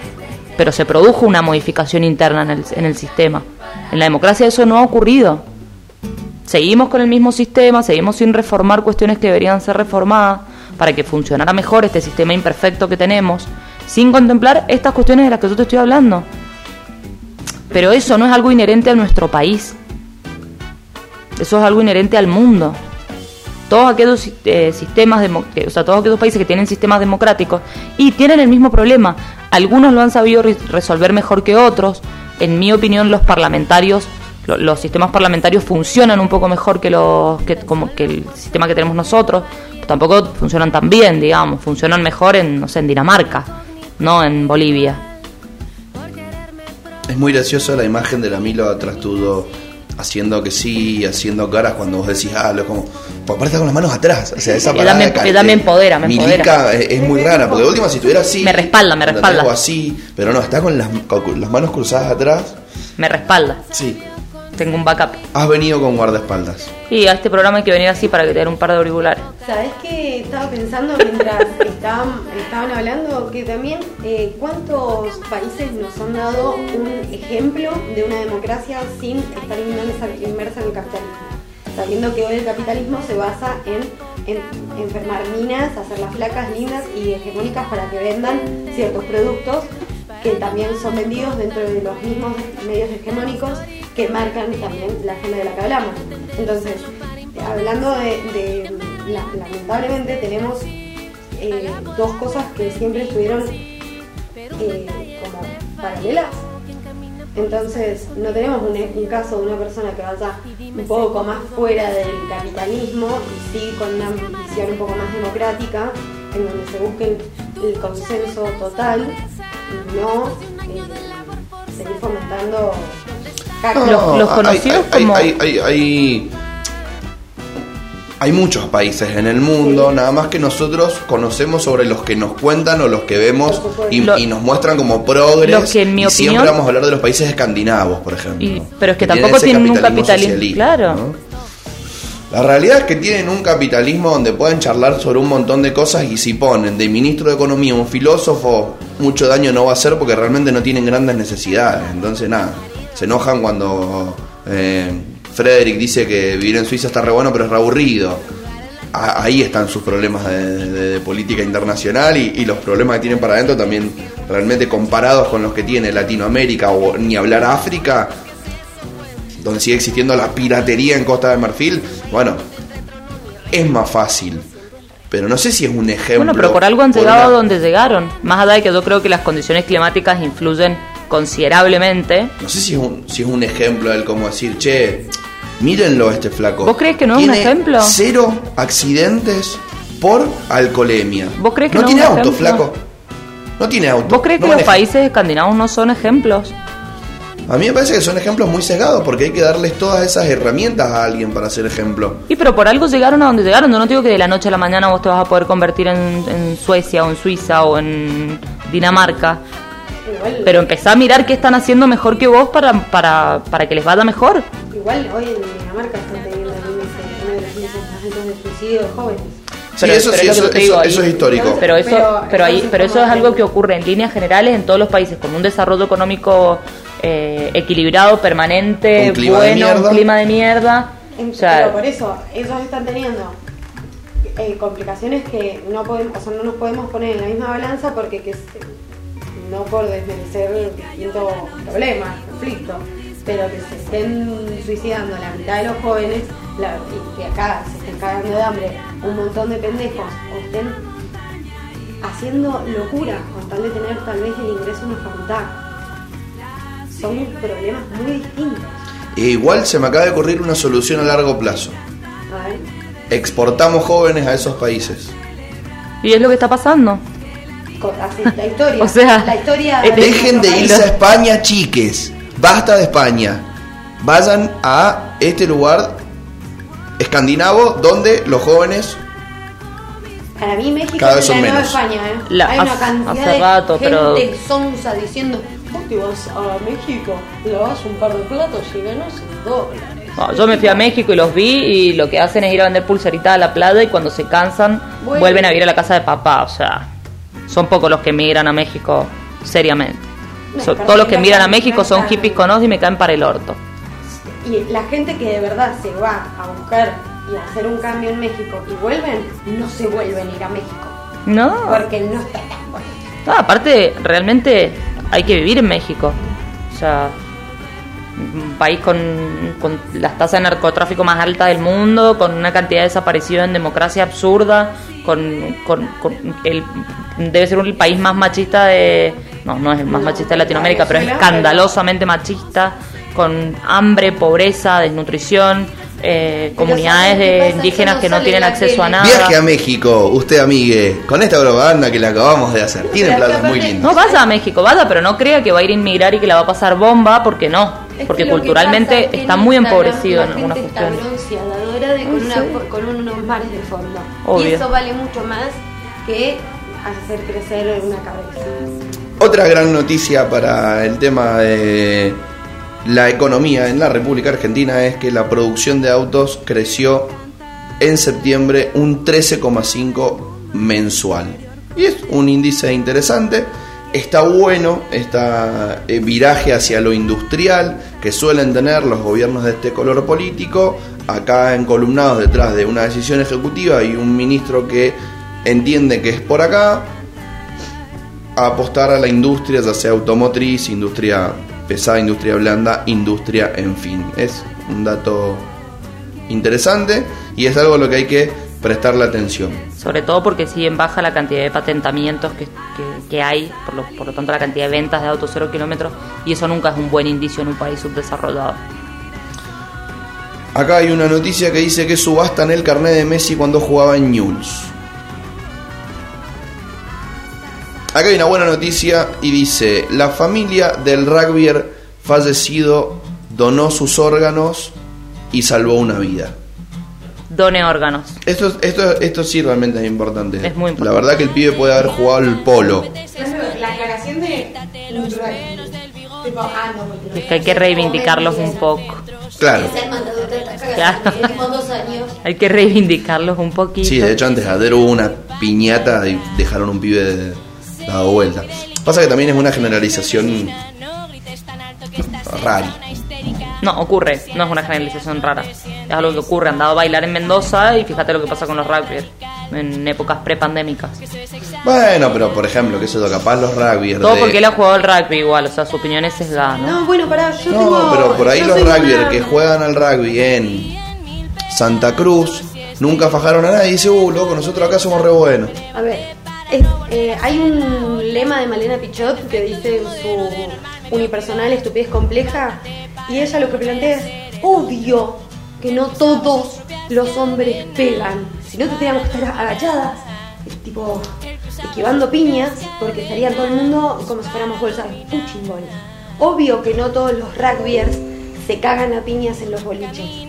Pero se produjo una modificación interna en el, en el sistema. En la democracia eso no ha ocurrido. Seguimos con el mismo sistema, seguimos sin reformar cuestiones que deberían ser reformadas para que funcionara mejor este sistema imperfecto que tenemos, sin contemplar estas cuestiones de las que yo te estoy hablando. Pero eso no es algo inherente a nuestro país. Eso es algo inherente al mundo. Todos aquellos eh, sistemas, o sea, todos aquellos países que tienen sistemas democráticos y tienen el mismo problema. Algunos lo han sabido re- resolver mejor que otros. En mi opinión, los parlamentarios, los sistemas parlamentarios funcionan un poco mejor que los que, como que el sistema que tenemos nosotros. Tampoco funcionan tan bien, digamos. Funcionan mejor en, no sé, en Dinamarca, no en Bolivia. Es muy graciosa la imagen de la Milo atrás tuyo haciendo que sí, haciendo caras cuando vos decís, ah, lo como. Pues aparte con las manos atrás. O sea, esa parada me- de me empodera, me Milica empodera. Es, es muy rara, porque de última si estuviera así. Me respalda, me respalda. O así, pero no, está con las, con las manos cruzadas atrás. Me respalda. Sí. Tengo un backup. Has venido con guardaespaldas. Y a este programa hay que venir así para que te den un par de auriculares. ¿Sabes qué estaba pensando mientras estaban, estaban hablando? Que también, eh, ¿cuántos países nos han dado un ejemplo de una democracia sin estar inmersa, inmersa en el capitalismo? Sabiendo que hoy el capitalismo se basa en, en enfermar minas, hacerlas flacas, lindas y hegemónicas para que vendan ciertos productos que también son vendidos dentro de los mismos medios hegemónicos que marcan también la agenda de la que hablamos. Entonces, hablando de, de- la- lamentablemente tenemos eh, dos cosas que siempre estuvieron eh, como paralelas. Entonces, no tenemos un, caso de una persona que vaya un poco más fuera del capitalismo y sí con una visión un poco más democrática, en donde se busque el, consenso total no seguir fomentando. Los- los hay- conocidos hay, como- Hay, hay, hay- hay muchos países en el mundo, Sí. nada más que nosotros conocemos sobre los que nos cuentan o los que vemos y, Lo- y nos muestran como progres. Que en mi y siempre opinión- vamos a hablar de los países escandinavos, por ejemplo. Y- pero es que tampoco tienen un capitalismo, claro. ¿no? La realidad es que tienen un capitalismo donde pueden charlar sobre un montón de cosas y si ponen de ministro de Economía un filósofo, mucho daño no va a hacer porque realmente no tienen grandes necesidades. Entonces, nada, se enojan cuando eh, Frederick dice que vivir en Suiza está re bueno, pero es re aburrido. Ahí están sus problemas de política internacional y, y los problemas que tienen para adentro también realmente comparados con los que tiene Latinoamérica o ni hablar África, donde sigue existiendo la piratería en Costa de Marfil, bueno, es más fácil. Pero no sé si es un ejemplo. Bueno, pero por algo han llegado a una- donde llegaron. Más allá de que yo creo que las condiciones climáticas influyen considerablemente. No sé si es un, si es un ejemplo del cómo decir, che, mírenlo este flaco. ¿Vos crees que no es un ejemplo? Cero accidentes por alcoholemia. ¿Vos crees que no no es tiene un auto, ejemplo? flaco? No tiene auto. ¿Vos crees no que los países escandinavos no son ejemplos? A mí me parece que son ejemplos muy sesgados porque hay que darles todas esas herramientas a alguien para ser ejemplo. Y pero por algo llegaron a donde llegaron. Yo no te digo que de la noche a la mañana vos te vas a poder convertir en, en Suecia o en Suiza o en Dinamarca. Igual, Pero empezá a mirar qué están haciendo mejor que vos para, para, para que les vaya mejor. igual hoy en Dinamarca están teniendo uno de altos de suicidio de jóvenes. Sí, Pero- eso pero sí, es eso, es histórico. Pero eso, Pero- pero, ahí, pero eso ¿cómo es algo que ocurre en líneas generales en todos los países, con un desarrollo económico eh, equilibrado, permanente, Un clima de bueno, mierda. un clima de mierda. En- O sea, pero por eso, ellos están teniendo eh, complicaciones que no podemos, o sea, no nos podemos poner en la misma balanza porque que se- no por desmerecer distintos problemas, conflictos, pero que se estén suicidando la mitad de los jóvenes la- y que acá se estén cagando de hambre un montón de pendejos o estén haciendo locuras con tal de tener tal vez el ingreso a una facultad. Son problemas muy distintos. E igual se me acaba de ocurrir una solución a largo plazo. A ver. Exportamos jóvenes a esos países. Y es lo que está pasando. Así, la historia. O sea, la historia Dejen de irse a. España, chiques. Basta de España. Vayan a este lugar escandinavo donde los jóvenes Para mí México Cada vez es la son nueva menos. España, ¿eh? La- Hay una hace- cantidad hace de rato, gente pero- sonsa diciendo, te vas a México, lavas un par de platos y ganas un dólar. No, yo me fui a México y los vi y lo que hacen es ir a vender pulseritas a la playa y cuando se cansan Bueno. vuelven a vivir a la casa de papá. O sea, son pocos los que migran a México seriamente. No, So- pero todos los que no migran a México son hippies con y me caen para el orto. Y la gente que de verdad se va a buscar y a hacer un cambio en México y vuelven, no se vuelven a ir a México. No, Porque no está tan bueno. No, aparte, realmente hay que vivir en México. O sea, un país con, con las tasas de narcotráfico más altas del mundo, con una cantidad de desaparecidos en democracia absurda, con, con- con el debe ser el país más machista de no no es el más machista de Latinoamérica pero es escandalosamente machista con hambre pobreza desnutrición eh, comunidades ¿sabes qué de indígenas que no tienen acceso a nada Viaje a México, usted amigue, con esta propaganda que le acabamos de hacer. Que platos muy lindos. No vaya a México, vaya, pero no crea que va a ir a inmigrar y que la va a pasar bomba, porque no. Es Porque culturalmente pasa está muy empobrecido en la algunas cuestiones. bronceadora de, con, una- con unos mares de fondo. Obvio. Y eso vale mucho más que hacer crecer una cabeza. Otra gran noticia para el tema de la economía en la República Argentina es que la producción de autos creció en septiembre un 13,5 mensual. Y es un índice interesante. Está bueno este viraje hacia lo industrial que suelen tener los gobiernos de este color político, acá encolumnados detrás de una decisión ejecutiva y un ministro que entiende que es por acá, a apostar a la industria, ya sea automotriz, industria pesada, industria blanda, industria, en fin. Es un dato interesante y es algo a lo que hay que prestarle atención. Sobre todo porque si en baja la cantidad de patentamientos que, que- que hay, por lo, por lo tanto la cantidad de ventas de autos cero kilómetros, y eso nunca es un buen indicio en un país subdesarrollado. Acá hay una noticia que dice que subastan el carnet de Messi cuando jugaba en Newell's. Acá hay una buena noticia y dice, la familia del rugbyer fallecido donó sus órganos y salvó una vida. Done órganos. Esto, esto, esto sí realmente es importante. Es muy importante. La verdad que el pibe puede haber jugado el polo. La aclaración de Es que hay que reivindicarlos un poco. Claro. Hay que reivindicarlos un poquito. Sí, de hecho antes de ayer hubo una piñata y dejaron un pibe de- dado vuelta. Pasa que también es una generalización rara. No, ocurre, no es una generalización rara. Es algo que ocurre. Han dado a bailar en Mendoza y fíjate lo que pasa con los rugbyers en épocas prepandémicas. Bueno, pero por ejemplo, que eso capaz los rugbyers Todo de- porque él ha jugado el rugby igual, o sea, su opinión es sesgada, ¿no? No, bueno, pará, yo No, tengo. pero por ahí yo los rugbyers una- que juegan al rugby en Santa Cruz nunca fajaron a nadie y dice, uh, loco, nosotros acá somos re buenos. A ver, eh, hay un lema de Malena Pichot que dice en su unipersonal estupidez compleja y ella lo que plantea es obvio que no todos los hombres pegan, si no tendríamos que estar agachadas, tipo esquivando piñas, porque estaría todo el mundo como si fuéramos bolsas ball. Obvio que no todos los rugbyers se cagan a piñas en los boliches,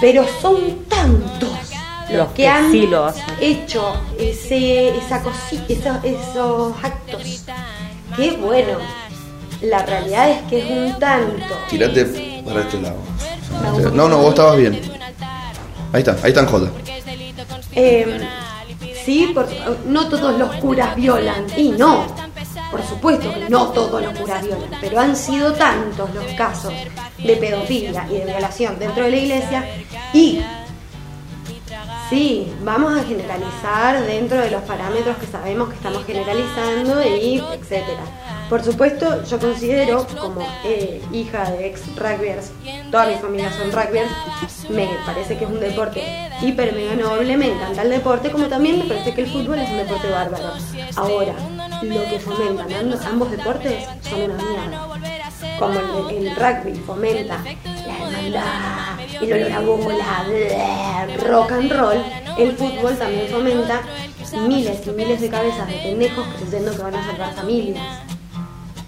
pero son tantos los, que, que han sí lo hacen. hecho ese, esa cosita, esos, esos actos. Que bueno, la realidad es que es un tanto. Tirate para este lado. No, no, vos estabas bien. Ahí está, ahí está en joda. Eh, sí, por- no todos los curas violan. Y no, por supuesto que no todos los curas violan. Pero han sido tantos los casos de pedofilia y de violación dentro de la iglesia. Y Sí, vamos a generalizar dentro de los parámetros que sabemos que estamos generalizando y etcétera. Por supuesto, yo considero, como eh, hija de ex rugbyers, toda mi familia son rugbyers, me parece que es un deporte hiper mega noble, me encanta el deporte, como también me parece que el fútbol es un deporte bárbaro. Ahora, lo que fomentan ambos, deportes son una mierda. Como el, el rugby fomenta la hermandad, el olor a bola, bleh, rock and roll, el fútbol también fomenta miles y miles de cabezas de pendejos creyendo que van a salvar familias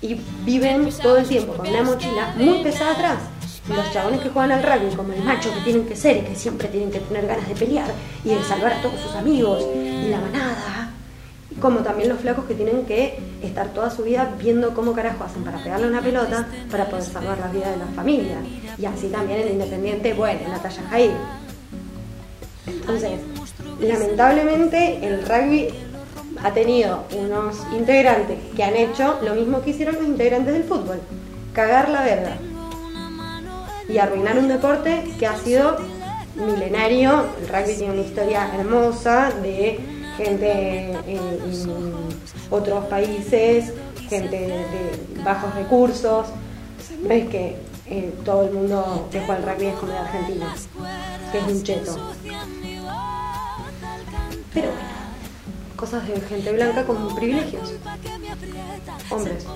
y viven todo el tiempo con una mochila muy pesada atrás. Los chabones que juegan al rugby, como el macho que tienen que ser y que siempre tienen que tener ganas de pelear y de salvar a todos sus amigos y la manada. Como también los flacos que tienen que estar toda su vida viendo cómo carajo hacen para pegarle una pelota para poder salvar la vida de la familia. Y así también el Independiente, bueno, Natalia Jair. Entonces, lamentablemente el rugby ha tenido unos integrantes que han hecho lo mismo que hicieron los integrantes del fútbol, cagar la verga y arruinar un deporte que ha sido milenario. El rugby tiene una historia hermosa de gente en, en otros países, gente de bajos recursos. No es que eh, todo el mundo que juega al rugby es como de Argentina, que es un cheto. Pero bueno, cosas de gente blanca con privilegios. Hombres.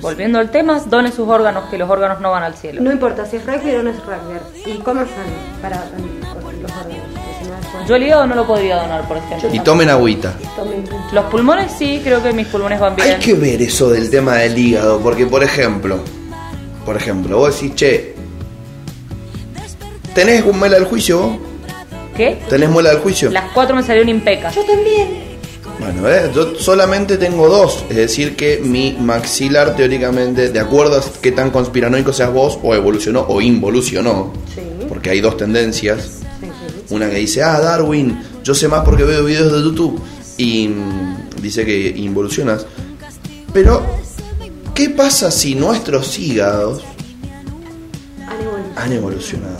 Volviendo al tema, done sus órganos, que los órganos no van al cielo. No importa si es rugby o no es rugby. Y coman sano para los órganos. Yo el hígado no lo podría donar, por ejemplo. Y tomen agüita. Los pulmones sí, creo que mis pulmones van bien. Hay que ver eso del tema del hígado, porque por ejemplo, por ejemplo, vos decís, che, ¿tenés muela del juicio vos? ¿Qué? ¿Tenés muela del juicio? Las cuatro me salieron impecas. Yo también. Bueno, ¿eh? yo solamente tengo dos, es decir, que mi maxilar teóricamente, de acuerdo a qué tan conspiranoico seas vos, o evolucionó o involucionó, Sí. porque hay dos tendencias. Una que dice, ah, Darwin, yo sé más porque veo videos de YouTube, y mm, dice que involucionas, pero, ¿qué pasa si nuestros hígados Han evolucionado. han evolucionado?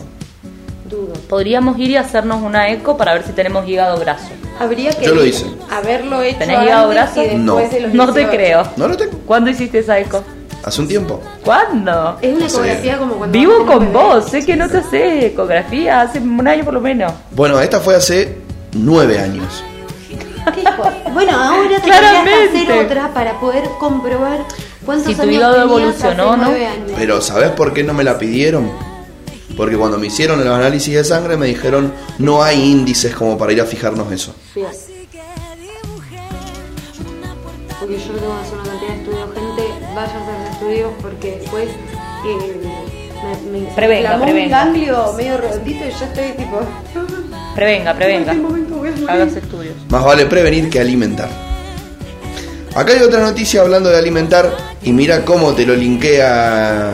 Dudo. Podríamos ir y hacernos una eco para ver si tenemos hígado graso. Habría que Yo lo hice. haberlo hecho ¿Tenés hígado graso? y después No. de los No te 18. creo. No lo tengo, ¿Cuándo hiciste esa eco? Hace un tiempo. ¿Cuándo? Es una ecografía como cuando Vivo con vos, sé que no te hace ecografía, hace un año por lo menos. Bueno, esta fue hace nueve años. ¿Qué? Bueno, ahora Claramente. tendrías que hacer otra para poder comprobar cuántos Si tu años hígado tenías evolucionó, hace ¿no? nueve años. Pero ¿sabes por qué no me la pidieron? Porque cuando me hicieron el análisis de sangre me dijeron no hay índices como para ir a fijarnos eso. Bien. Porque yo tengo que hacer una cantidad de estudios. Gente, vaya a hacer estudios porque después eh, me, me Prevenga, inflamó un prevenga. ganglio medio redondito y yo estoy tipo... Prevenga, prevenga. En cualquier momento voy a morir. Hagas estudios. Más vale prevenir que alimentar. Acá hay otra noticia hablando de alimentar y mira cómo te lo linkea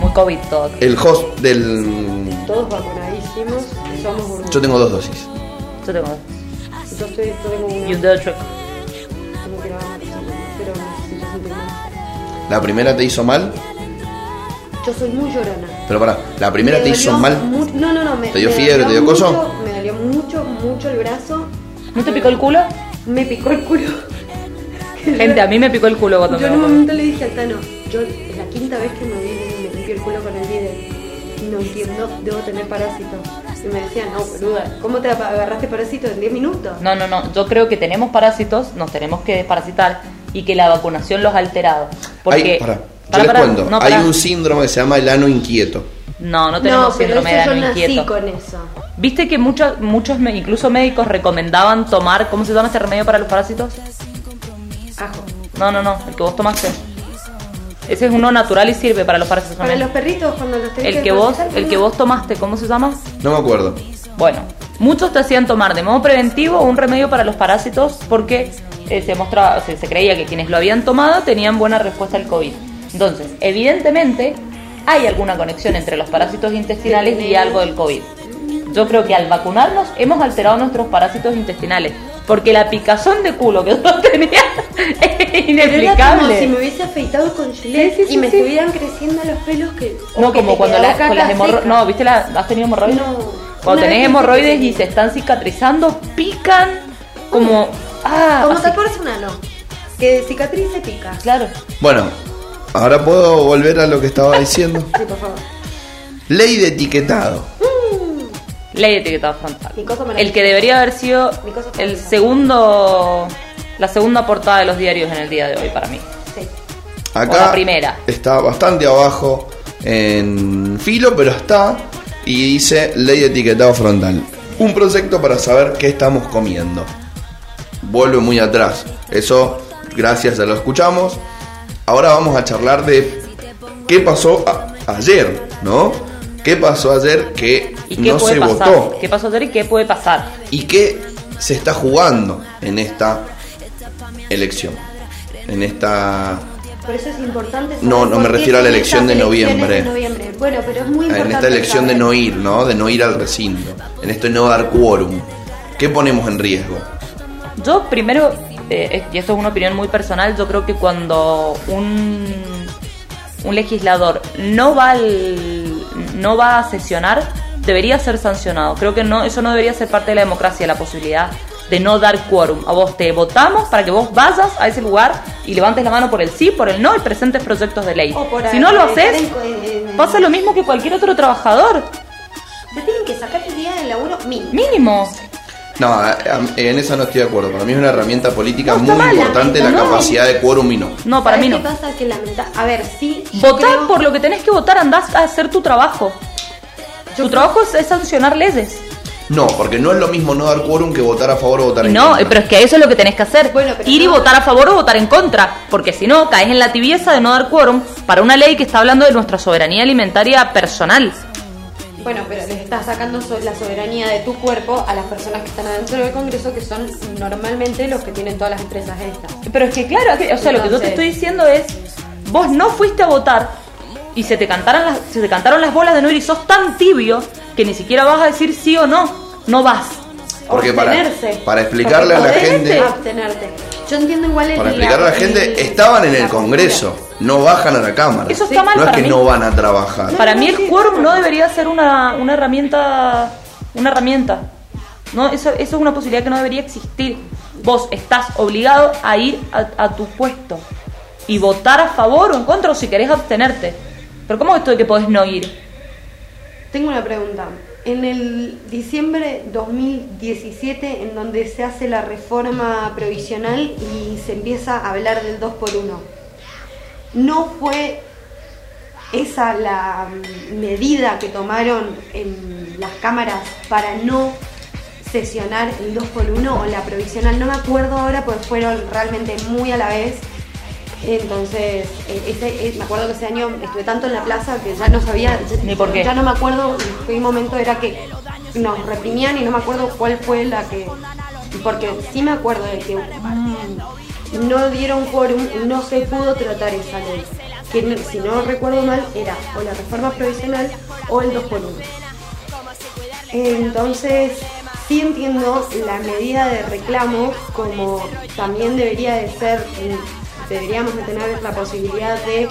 Muy COVID todo. el host del... Todos vacunadísimos, somos burbujas. Yo tengo dos dosis. Yo tengo. Yo estoy, yo tengo una... Y un dedo chueco. Pero más. La primera te hizo mal, Yo soy muy llorona. pero pará, la primera Me te hizo mal. no, no, no. Me, ¿Te dio me fiebre, dolió te dio coso? mucho, Me dolió mucho, mucho el brazo. ¿No te picó el culo? Me picó el culo. Gente, a mí me picó el culo cuando Yo en un momento le dije al Tano, yo es la quinta vez que me, vi- me limpié el culo con el bidet. No entiendo, debo tener parásitos. Y me decían, no, boluda, ¿cómo te agarraste parásitos en 10 minutos? No, no, no. Yo creo que tenemos parásitos, nos tenemos que desparasitar y que la vacunación los ha alterado. Porque. Hay, cuento, no, hay un síndrome que se llama el ano inquieto. No, no tenemos pero síndrome de ano inquieto. con eso. ¿Viste que muchos, muchos, me- incluso médicos recomendaban tomar, ¿cómo se llama este remedio para los parásitos? Ajo. No, no, no, el que vos tomaste. Ese es uno natural y sirve para los parásitos Para los perritos cuando los tenés El que vos, el que vos tomaste, ¿cómo se llama? No me acuerdo. Bueno, muchos te hacían tomar de modo preventivo un remedio para los parásitos porque eh, se mostraba, se, se creía que quienes lo habían tomado tenían buena respuesta al COVID. Entonces, evidentemente, hay alguna conexión entre los parásitos intestinales y algo del COVID. Yo creo que al vacunarnos hemos alterado nuestros parásitos intestinales. Porque la picazón de culo que yo tenía es Pero era como inexplicable. si me hubiese afeitado con Gillette Sí, sí, sí, y me estuvieran creciendo los pelos que. No, que como cuando las, con caca las hemorroides. No, ¿viste la, has tenido hemorroides? No. Cuando tenés hemorroides y se están cicatrizando, pican como... Ah, Como así. tatuarse un ano. Que de cicatriz se pica. Claro. Bueno, ahora puedo volver a lo que estaba diciendo. Sí, por favor. Ley de etiquetado. Ley de etiquetado frontal. El que debería haber sido el segundo... La segunda portada de los diarios en el día de hoy para mí. Sí. Acá O la primera. está bastante abajo en filo, pero está y dice ley de etiquetado frontal. Un proyecto para saber qué estamos comiendo. Vuelve muy atrás. Eso, gracias, ya lo escuchamos. Ahora vamos a charlar de qué pasó a- ayer, ¿no? ¿Qué pasó ayer que ¿Y qué no puede se pasar? votó? ¿Qué pasó ayer y qué puede pasar? ¿Y qué se está jugando en esta elección? En esta Por eso es importante. saber No, no me refiero a la elección de noviembre. de noviembre. Bueno, pero es muy en importante. esta elección de no ir, ¿no? De no ir al recinto, en esto de no dar quórum. ¿Qué ponemos en riesgo? Yo primero, eh, y esto es una opinión muy personal, yo creo que cuando un, un legislador no va al, no va a sesionar, debería ser sancionado. Creo que no, eso no debería ser parte de la democracia, la posibilidad de no dar quórum. A vos te votamos para que vos vayas a ese lugar y levantes la mano por el sí, por el no y presentes proyectos de ley. O por Si no lo haces, en- en- pasa lo mismo que cualquier otro trabajador. Te tienen que sacar el día del laburo mínimo. Mínimo. No, en eso no estoy de acuerdo. Para mí es una herramienta política No, muy mal, importante la no. capacidad de quórum y no. No, para mí ¿Sabes no. ¿Qué pasa? Que lamenta... A ver, sí. yo Votar creo- por lo que tenés que votar, andás a hacer tu trabajo. Tu trabajo es, es sancionar leyes. No, porque no es lo mismo no dar quórum que votar a favor o votar en No, contra. eh, pero es que eso es lo que tenés que hacer. Bueno, Ir y no- votar a favor o votar en contra. Porque si no, caes en la tibieza de no dar quórum para una ley que está hablando de nuestra soberanía alimentaria personal. Bueno, pero les estás sacando la soberanía de tu cuerpo a las personas que están adentro del Congreso, que son normalmente los que tienen todas las empresas estas. Pero es que claro, que- o sea, lo que yo te estoy diciendo es, vos no fuiste a votar y se te cantaron las, se te cantaron las bolas de no ir y sos tan tibio que ni siquiera vas a decir sí o no, no vas. Porque para, Abstenerse. para explicarle a la gente, Abstenerte. Yo entiendo igual el para explicarle a la gente, estaban en el Congreso, no bajan a la Cámara. Eso está mal no es para que mí. no van a trabajar. Para mí el quórum no debería ser una, una herramienta, una herramienta. No, eso, eso es una posibilidad que no debería existir. Vos estás obligado a ir a, a tu puesto y votar a favor o en contra o si querés abstenerte. Pero ¿cómo es esto de que podés no ir? Tengo una pregunta. En el diciembre 2017, en donde se hace la reforma provisional y se empieza a hablar del 2 por 1 ¿no fue esa la mm, medida que tomaron en las cámaras para no sesionar el 2 por 1 o la provisional? No me acuerdo ahora porque fueron realmente muy a la vez. Entonces, eh, ese- eh, me acuerdo que ese año estuve tanto en la plaza que ya no sabía, ya, Ni por qué. ya no me acuerdo qué momento era que nos reprimían y no me acuerdo cuál fue la que, porque sí me acuerdo de que mm, no dieron quórum y no se pudo tratar esa ley, que si no recuerdo mal era o la reforma provisional o el 2 por 1 Entonces, sí entiendo la medida de reclamo como también debería de ser, deberíamos de tener la posibilidad de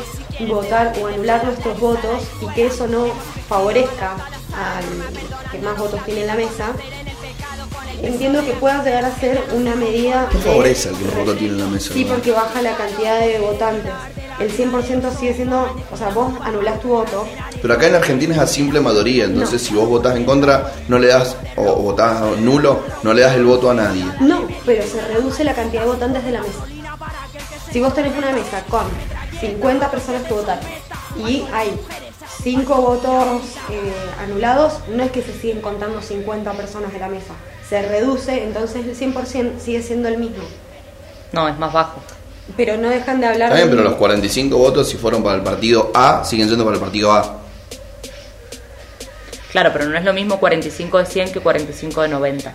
votar o anular nuestros votos y que eso no favorezca al que más votos tiene en la mesa. Entiendo que pueda llegar a ser una medida... ¿Qué de- favorece al que más votos tiene en la mesa, Sí, no? porque baja la cantidad de votantes. El 100% sigue siendo, o sea, vos anulás tu voto, Pero acá en Argentina es a simple mayoría, entonces No. si vos votás en contra, no le das, o votás nulo, no le das el voto a nadie. No, pero se reduce la cantidad de votantes de la mesa. Si vos tenés una mesa con 50 personas que votaron y hay 5 votos eh, anulados, no es que se siguen contando 50 personas de la mesa. Se reduce, entonces el 100% sigue siendo el mismo. No, es más bajo. Pero no dejan de hablar Está bien, de- pero los 45 votos, si fueron para el partido A, siguen siendo para el partido A. Claro, pero no es lo mismo 45 de 100 que 45 de 90.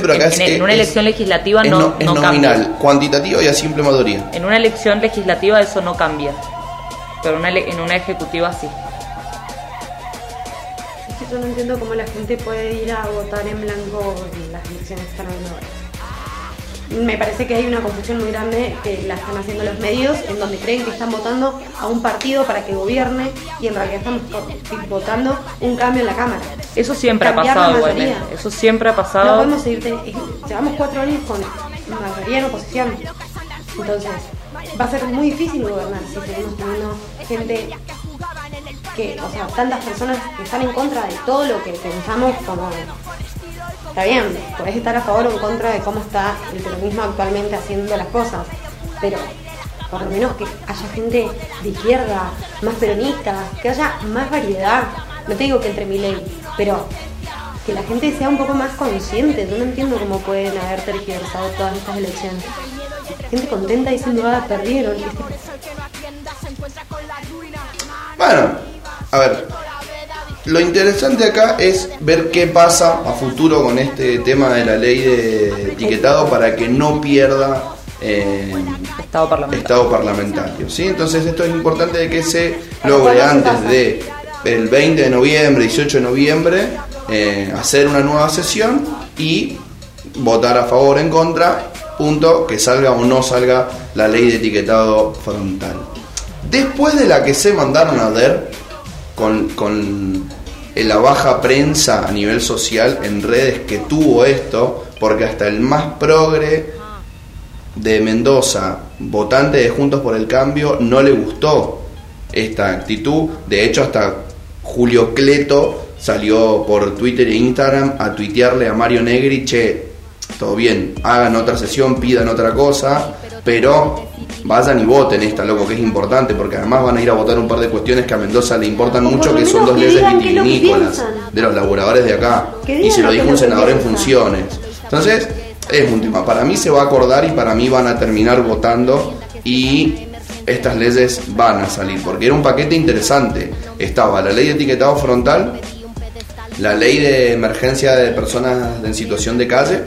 Pero acá En- es, en- es- una elección legislativa es no- es no nominal, cambia. cuantitativo y a simple mayoría. En una elección legislativa eso no cambia. Pero una en una ejecutiva sí. Es que yo no entiendo cómo la gente puede ir a votar en blanco en las elecciones están ahora. Me parece que hay una confusión muy grande que la están haciendo los medios, en donde creen que están votando a un partido para que gobierne y en realidad estamos votando un cambio en la Cámara. Eso siempre ha pasado igualmente. Eso siempre ha pasado. No podemos seguir, llevamos cuatro años con mayoría en oposición. Entonces, va a ser muy difícil gobernar si seguimos teniendo gente que, o sea, tantas personas que están en contra de todo lo que pensamos como está bien, podés estar a favor o en contra de cómo está el peronismo actualmente haciendo las cosas, pero por lo menos que haya gente de izquierda, más peronista, que haya más variedad. No te digo que entre mi ley, pero que la gente sea un poco más consciente. Yo no entiendo cómo pueden haber tergiversado todas estas elecciones. Gente contenta diciendo, ah, perdieron. Bueno, a ver, lo interesante acá es ver qué pasa a futuro con este tema de la ley de etiquetado para que no pierda eh, estado parlamentario. Estado parlamentario ¿sí? Entonces esto es importante de que se logre antes de el 20 de noviembre, 18 de noviembre, eh, hacer una nueva sesión y votar a favor o en contra, punto, que salga o no salga la ley de etiquetado frontal. Después de la que se mandaron a ver, con, con la baja prensa a nivel social en redes que tuvo esto, porque hasta el más progre de Mendoza, votante de Juntos por el Cambio, no le gustó esta actitud. De hecho, hasta Julio Cleto salió por Twitter e Instagram a tuitearle a Mario Negri, che, todo bien, hagan otra sesión, pidan otra cosa, pero vayan y voten esta, loco, que es importante, porque además van a ir a votar un par de cuestiones que a Mendoza le importan mucho, que son dos leyes vitivinícolas de los laboradores de acá. Y se lo dijo un senador en funciones. Entonces, es un tema. Para mí se va a acordar y para mí van a terminar votando y estas leyes van a salir, porque era un paquete interesante. Estaba la ley de etiquetado frontal, la ley de emergencia de personas en situación de calle,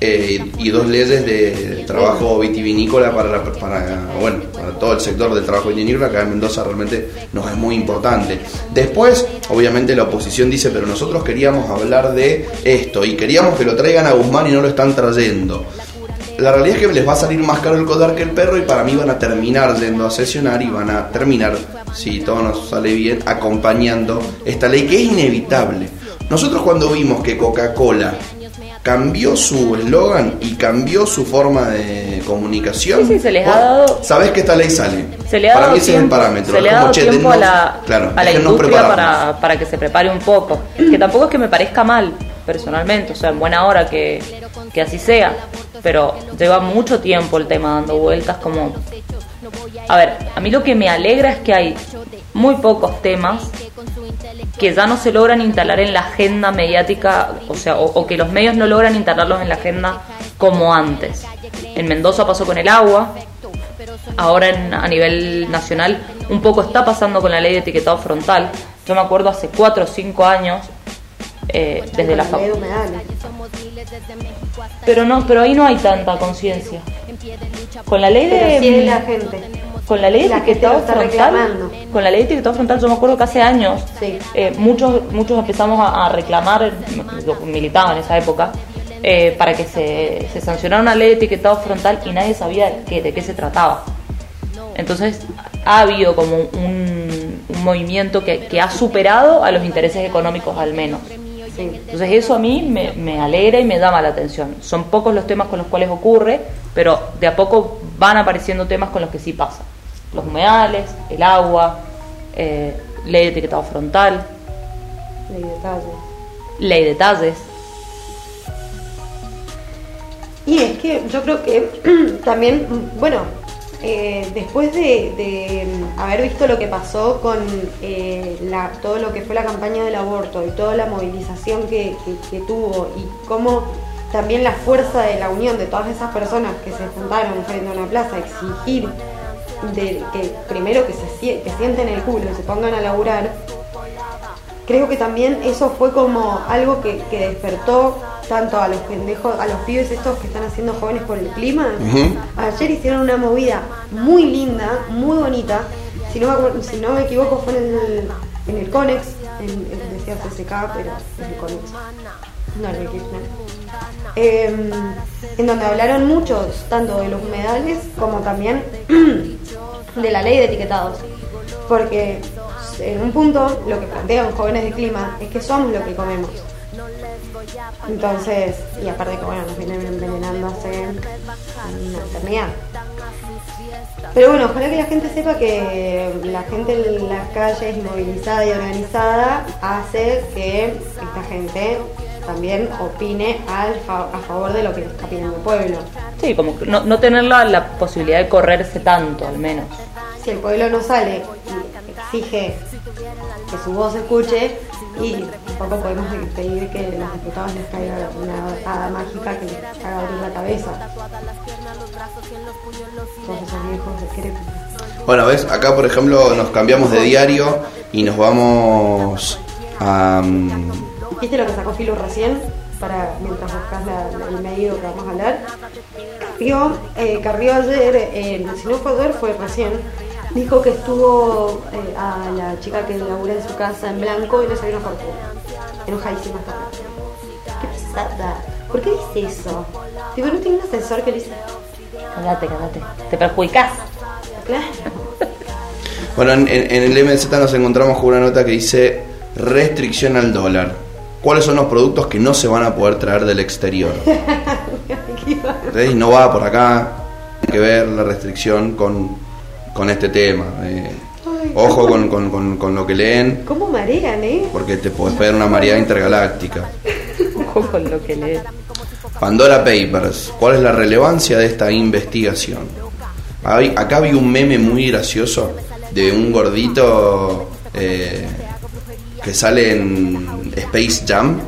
eh, y dos leyes de trabajo vitivinícola para, para, bueno, para todo el sector del trabajo vitivinícola, que en Mendoza realmente nos es muy importante. Después, obviamente la oposición dice, pero nosotros queríamos hablar de esto y queríamos que lo traigan a Guzmán y no lo están trayendo. La realidad es que les va a salir más caro el collar que el perro y para mí van a terminar yendo a sesionar y van a terminar, si todo nos sale bien, acompañando esta ley que es inevitable. Nosotros cuando vimos que Coca-Cola cambió su eslogan y cambió su forma de comunicación. Sí, sí, se les ha dado. Sabes que esta ley sale. Se le ha para mí ese es el parámetro. Se le ha dado tiempo a la, a la industria para, para, que se prepare un poco. Que tampoco es que me parezca mal, personalmente. O sea, en buena hora que, que así sea. Pero lleva mucho tiempo el tema dando vueltas como. A ver, a mí lo que me alegra es que hay muy pocos temas que ya no se logran instalar en la agenda mediática, o sea, o, que los medios no logran instalarlos en la agenda como antes. En Mendoza pasó con el agua, ahora a nivel nacional un poco está pasando con la ley de etiquetado frontal. Yo me acuerdo hace 4 o 5 años, eh, desde la facultad. Pero no, pero ahí no hay tanta conciencia. Con la ley de... la gente con la ley de etiquetado frontal, con la ley de etiquetado frontal, yo me acuerdo que hace años eh, muchos muchos empezamos a, reclamar, militaban en esa época, eh, para que se, se, sancionara una ley de etiquetado frontal y nadie sabía que, de qué se trataba. Entonces ha habido como un, un movimiento que, que, ha superado a los intereses económicos al menos. Entonces eso a mí me, me alegra y me llama la atención. Son pocos los temas con los cuales ocurre, pero de a poco van apareciendo temas con los que sí pasa los humedales, el agua, eh, ley de etiquetado frontal. Ley de detalles. Ley de detalles. Y es que yo creo que también, bueno, eh, después de, haber visto lo que pasó con eh, todo lo que fue la campaña del aborto y toda la movilización que, que, tuvo y cómo también la fuerza de la unión de todas esas personas que se juntaron frente a una plaza a exigir de que primero que se que sienten el culo y se pongan a laburar, creo que también eso fue como algo que, despertó tanto a los pendejos, a los pibes estos que están haciendo jóvenes por el clima. Ayer hicieron una movida muy linda, muy bonita. Si no me, si no me equivoco fue en el, en el Conex, en, decía CSK, pero es el Conex. no el de Kirchner, eh, en donde hablaron muchos, tanto de los humedales como también de la ley de etiquetados. Porque en un punto lo que plantean jóvenes de clima es que somos lo que comemos. Entonces, y aparte que bueno, nos vienen envenenando hace una eternidad. Pero bueno, ojalá que la gente sepa que la gente en las calles movilizada y organizada hace que esta gente también opine al fa- a favor de lo que está pidiendo el pueblo. Sí, como que no, no tener la, la posibilidad de correrse tanto, al menos. Si el pueblo no sale y exige que su voz se escuche, y tampoco podemos pedir que los diputados les caiga una hada mágica que les haga abrir la cabeza. Todos esos viejos decrépitos. Bueno, ves, acá por ejemplo nos cambiamos de diario y nos vamos a... mm, ¿Viste lo que sacó Filo recién? Para, mientras buscas la- la- el medio que vamos a hablar. Carrió, eh, Carrió ayer, eh, si no fue ayer, fue recién. Dijo que estuvo eh, a la chica que labura en su casa en blanco y le salió una fortuna. Enojadísima estaba. Qué pesada. ¿Por qué dice eso? Tipo, no tiene un ascensor que le dice. Cállate, cállate. Te perjudicás. Claro. Bueno, en, el MZ nos encontramos con una nota que dice restricción al dólar. ¿Cuáles son los productos que no se van a poder traer del exterior? No va por acá. Hay que ver la restricción con, con este tema. eh. Ay, ojo con, con- con- con lo que leen, ¿Cómo marean, eh? porque te podés pegar una mareada intergaláctica. Ojo con lo que lees. Pandora Papers, ¿cuál es la relevancia de esta investigación? Hay- acá vi un meme muy gracioso de un gordito eh, que sale en Space Jam,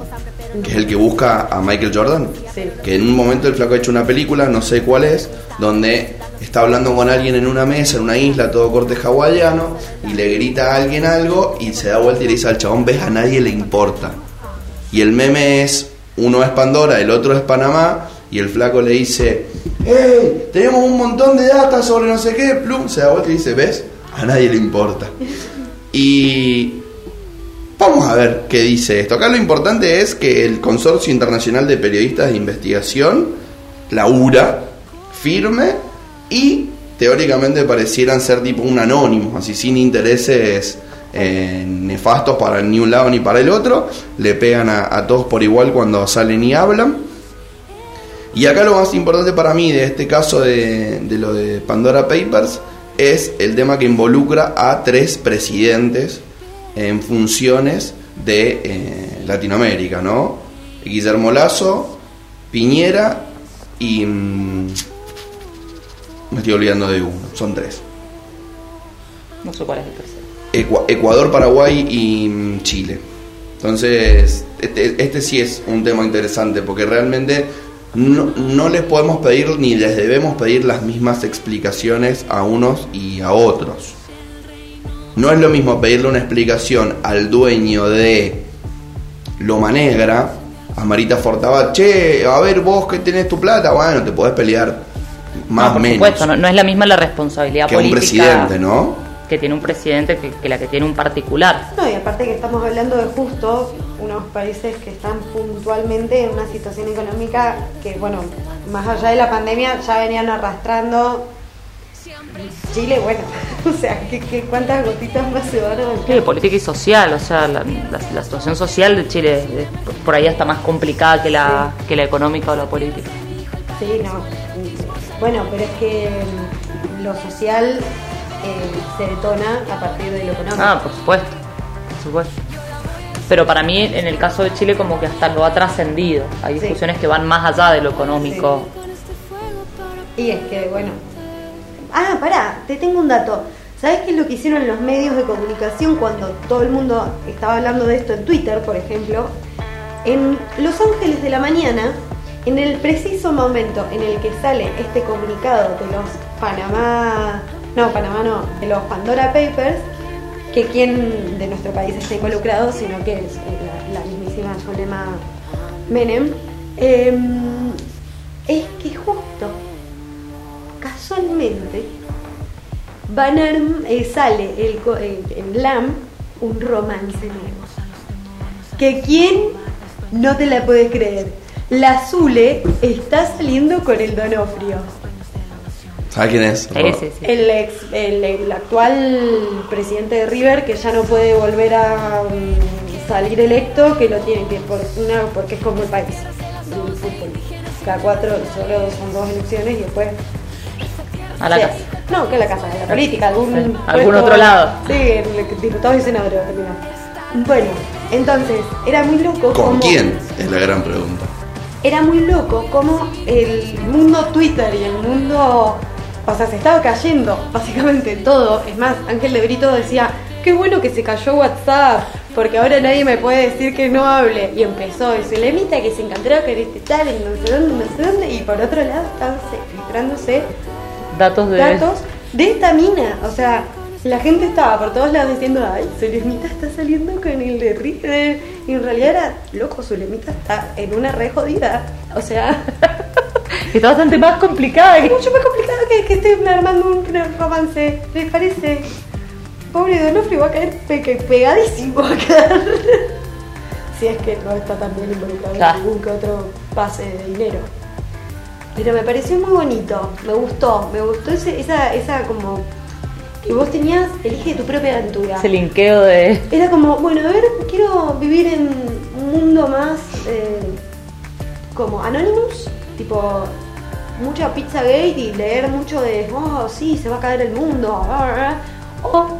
que es el que busca a Michael Jordan. Sí. Que en un momento el flaco ha hecho una película, no sé cuál es, donde está hablando con alguien en una mesa, en una isla, todo corte hawaiano, y le grita a alguien algo y se da vuelta y le dice al chabón, ves, a nadie le importa. Y el meme es, uno es Pandora, el otro es Panamá, y el flaco le dice, ¡Hey! Tenemos un montón de data sobre no sé qué, plum, se da vuelta y dice, ¿ves? A nadie le importa. Y vamos a ver qué dice esto. Acá lo importante es que el Consorcio Internacional de Periodistas de Investigación, la URA, firme y teóricamente parecieran ser tipo un anónimo, así sin intereses eh, nefastos para ni un lado ni para el otro, le pegan a, todos por igual cuando salen y hablan. Y acá lo más importante para mí de este caso de, de lo de Pandora Papers es el tema que involucra a tres presidentes en funciones de eh, Latinoamérica, ¿no? Guillermo Lazo, Piñera y... mm, me estoy olvidando de uno, son tres. No sé cuál es el tercero. Ecua- Ecuador, Paraguay y mm, Chile. Entonces, este, este sí es un tema interesante porque realmente no, no les podemos pedir ni les debemos pedir las mismas explicaciones a unos y a otros. No es lo mismo pedirle una explicación al dueño de Loma Negra, a Marita Fortabat, che, a ver vos que tenés tu plata, bueno, te podés pelear más no, por menos supuesto, no, no es la misma la responsabilidad que un política presidente, ¿no? que tiene un presidente que, que la que tiene un particular. No, y aparte que estamos hablando de justo unos países que están puntualmente en una situación económica que, bueno, más allá de la pandemia ya venían arrastrando Chile, bueno, o sea, ¿qué, qué, cuántas gotitas más se van a Sí, volcar? política y social, o sea, la, la- la situación social de Chile es por ahí está más complicada que la, que la económica o la política. Sí, no. Bueno, pero es que mm, lo social eh, se detona a partir de lo económico. Ah, por supuesto, por supuesto. Pero para mí, en el caso de Chile, como que hasta lo ha trascendido. Hay Sí. discusiones que van más allá de lo económico. Y es que, bueno. Ah, pará, te tengo un dato. ¿Sabes qué es lo que hicieron los medios de comunicación cuando todo el mundo estaba hablando de esto en Twitter, por ejemplo? En Los Ángeles de la Mañana, en el preciso momento en el que sale este comunicado de los Panamá. No, Panamá no, de los Pandora Papers, que quien de nuestro país está involucrado, sino que es eh, la, mismísima Zulema Menem, eh, es que justo, casualmente, eh, sale eh, en LAM un romance nuevo. Que quien No te la puedes creer. La Zule está saliendo con el Donofrio. ¿Sabes quién es? Sí, sí, sí. El, ex, el, el actual presidente de River que ya no puede volver a mm, salir electo, que lo tiene que por una porque es como el país del fútbol. Cada cuatro solo son dos elecciones y después A la Sí. casa. No, que a la casa, a la política, algún, Sí, puesto- algún otro lado. Sí, el- diputados y senadores. Bueno, entonces, era muy loco. ¿Con quién? Es la gran pregunta. Era muy loco como el mundo Twitter y el mundo. O sea, se estaba cayendo básicamente todo. Es más, Ángel de Brito decía: Qué bueno que se cayó WhatsApp, porque ahora nadie me puede decir que no hable. Y empezó, y se le emita que se encontró con este tal, en no sé dónde, no sé dónde. Y por otro lado, estaban se- filtrándose Datos de. datos de esta mina. O sea, la gente estaba por todos lados diciendo, ay, Zulemita está saliendo con el de River. Y en realidad era, loco, Zulemita está en una re jodida. O sea, Está bastante más complicada. es mucho más complicado que que esté armando un romance. ¿Les parece? Pobre Donofrio va a caer pe- pegadísimo a quedar. si es que no está también involucrado Claro. en ningún que otro pase de dinero. Pero me pareció muy bonito, me gustó, me gustó ese- esa, esa como que vos tenías, elige tu propia aventura. Ese linkeo de. Era como, bueno, a ver, quiero vivir en un mundo más eh, como Anonymous, tipo mucha pizza gate y leer mucho de, oh, sí, se va a caer el mundo. O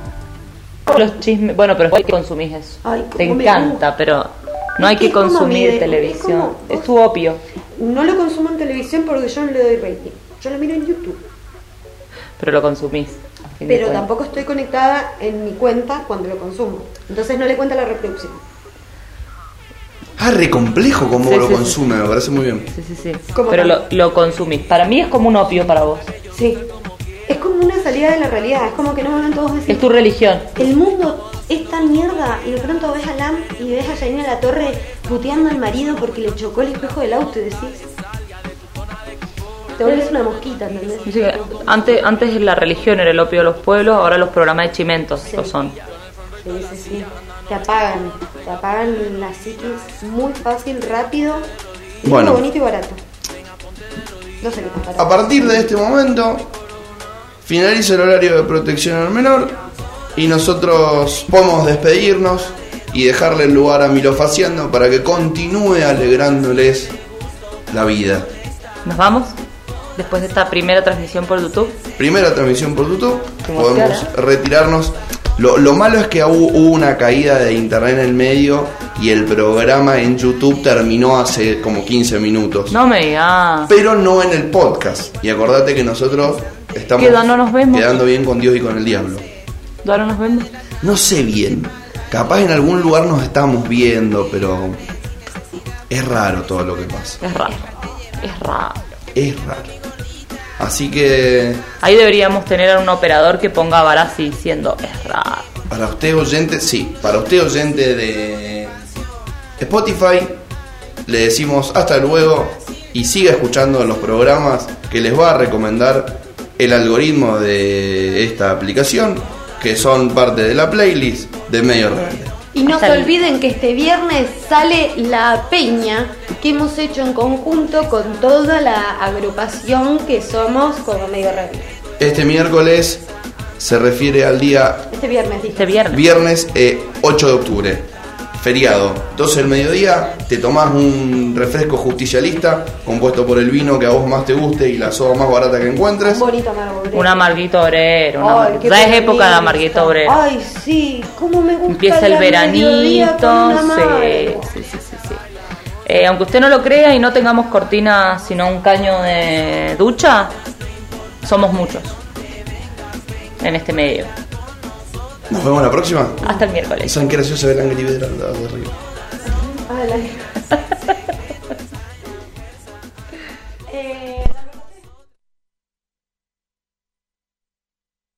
Los chismes. Bueno, pero es que consumís eso. Ay, Te encanta, pero no hay que consumir de- televisión. como- Es tu opio. no lo consumo en televisión porque yo no le doy rating. Yo lo miro en YouTube. Pero lo consumís. Pero tampoco estoy conectada en mi cuenta cuando lo consumo. Entonces no le cuenta la reproducción. Ah, re complejo como Sí, lo sí, sí. consume, me parece muy bien. Sí, sí, sí. ¿Cómo Pero lo, lo consumís. Para mí es como un opio para vos. Sí. Es como una salida de la realidad. Es como que no van todos decir. Es tu religión. El mundo es tan mierda y de pronto ves a Lam y ves a Janina La Torre puteando al marido porque le chocó el espejo del auto y decís. Te vuelves una mosquita, ¿entendés? Que Antes, antes la religión era el opio de los pueblos, ahora los programas de chimentos Sí. lo son. Sí, sí, sí. Te apagan. Te apagan la psiquis muy fácil, rápido. Y Bueno. muy bonito y barato. No sé qué más barato. A partir de este momento, finaliza el horario de protección al menor y nosotros podemos despedirnos y dejarle el lugar a Milofaciando para que continúe alegrándoles la vida. ¿Nos vamos? Después de esta primera transmisión por YouTube. Primera transmisión por YouTube, podemos retirarnos. Lo, lo malo es que hubo, hubo una caída de internet en el medio y el programa en YouTube terminó hace como 15 minutos. No me digas. Pero no en el podcast. Y acordate que nosotros estamos nos vemos. quedando bien con Dios y con el diablo. ¿Ahora nos vemos? No sé bien. Capaz en algún lugar nos estamos viendo, pero es raro todo lo que pasa. Es raro. Es raro. Es raro. Así que Ahí deberíamos tener a un operador que ponga Barassi diciendo es raro. para usted oyente, sí, para usted oyente de Spotify, le decimos hasta luego y siga escuchando los programas que les va a recomendar el algoritmo de esta aplicación, que son parte de la playlist de Medio Rebelde. Y no se olviden que este viernes sale la peña que hemos hecho en conjunto con toda la agrupación que somos como medio rebelde. Este miércoles se refiere al día Este viernes dije. Este viernes. viernes eh, 8 de octubre, feriado, 12 del mediodía, te tomás un refresco justicialista compuesto por el vino que a vos más te guste y la soda más barata que encuentres. Un bonito amargo. obrero. Un amarguito obrero. una Ay, Ya es época de amarguito obrero. Ay, sí, cómo me gusta. Empieza el veranito. Sí, sí, sí, sí, sí. Eh, aunque usted no lo crea y no tengamos cortina sino un caño de ducha, somos muchos en este medio. Nos vemos la próxima. Hasta el miércoles. ¿Saben qué gracioso ver el Angry Birds al lado de arriba? Ah,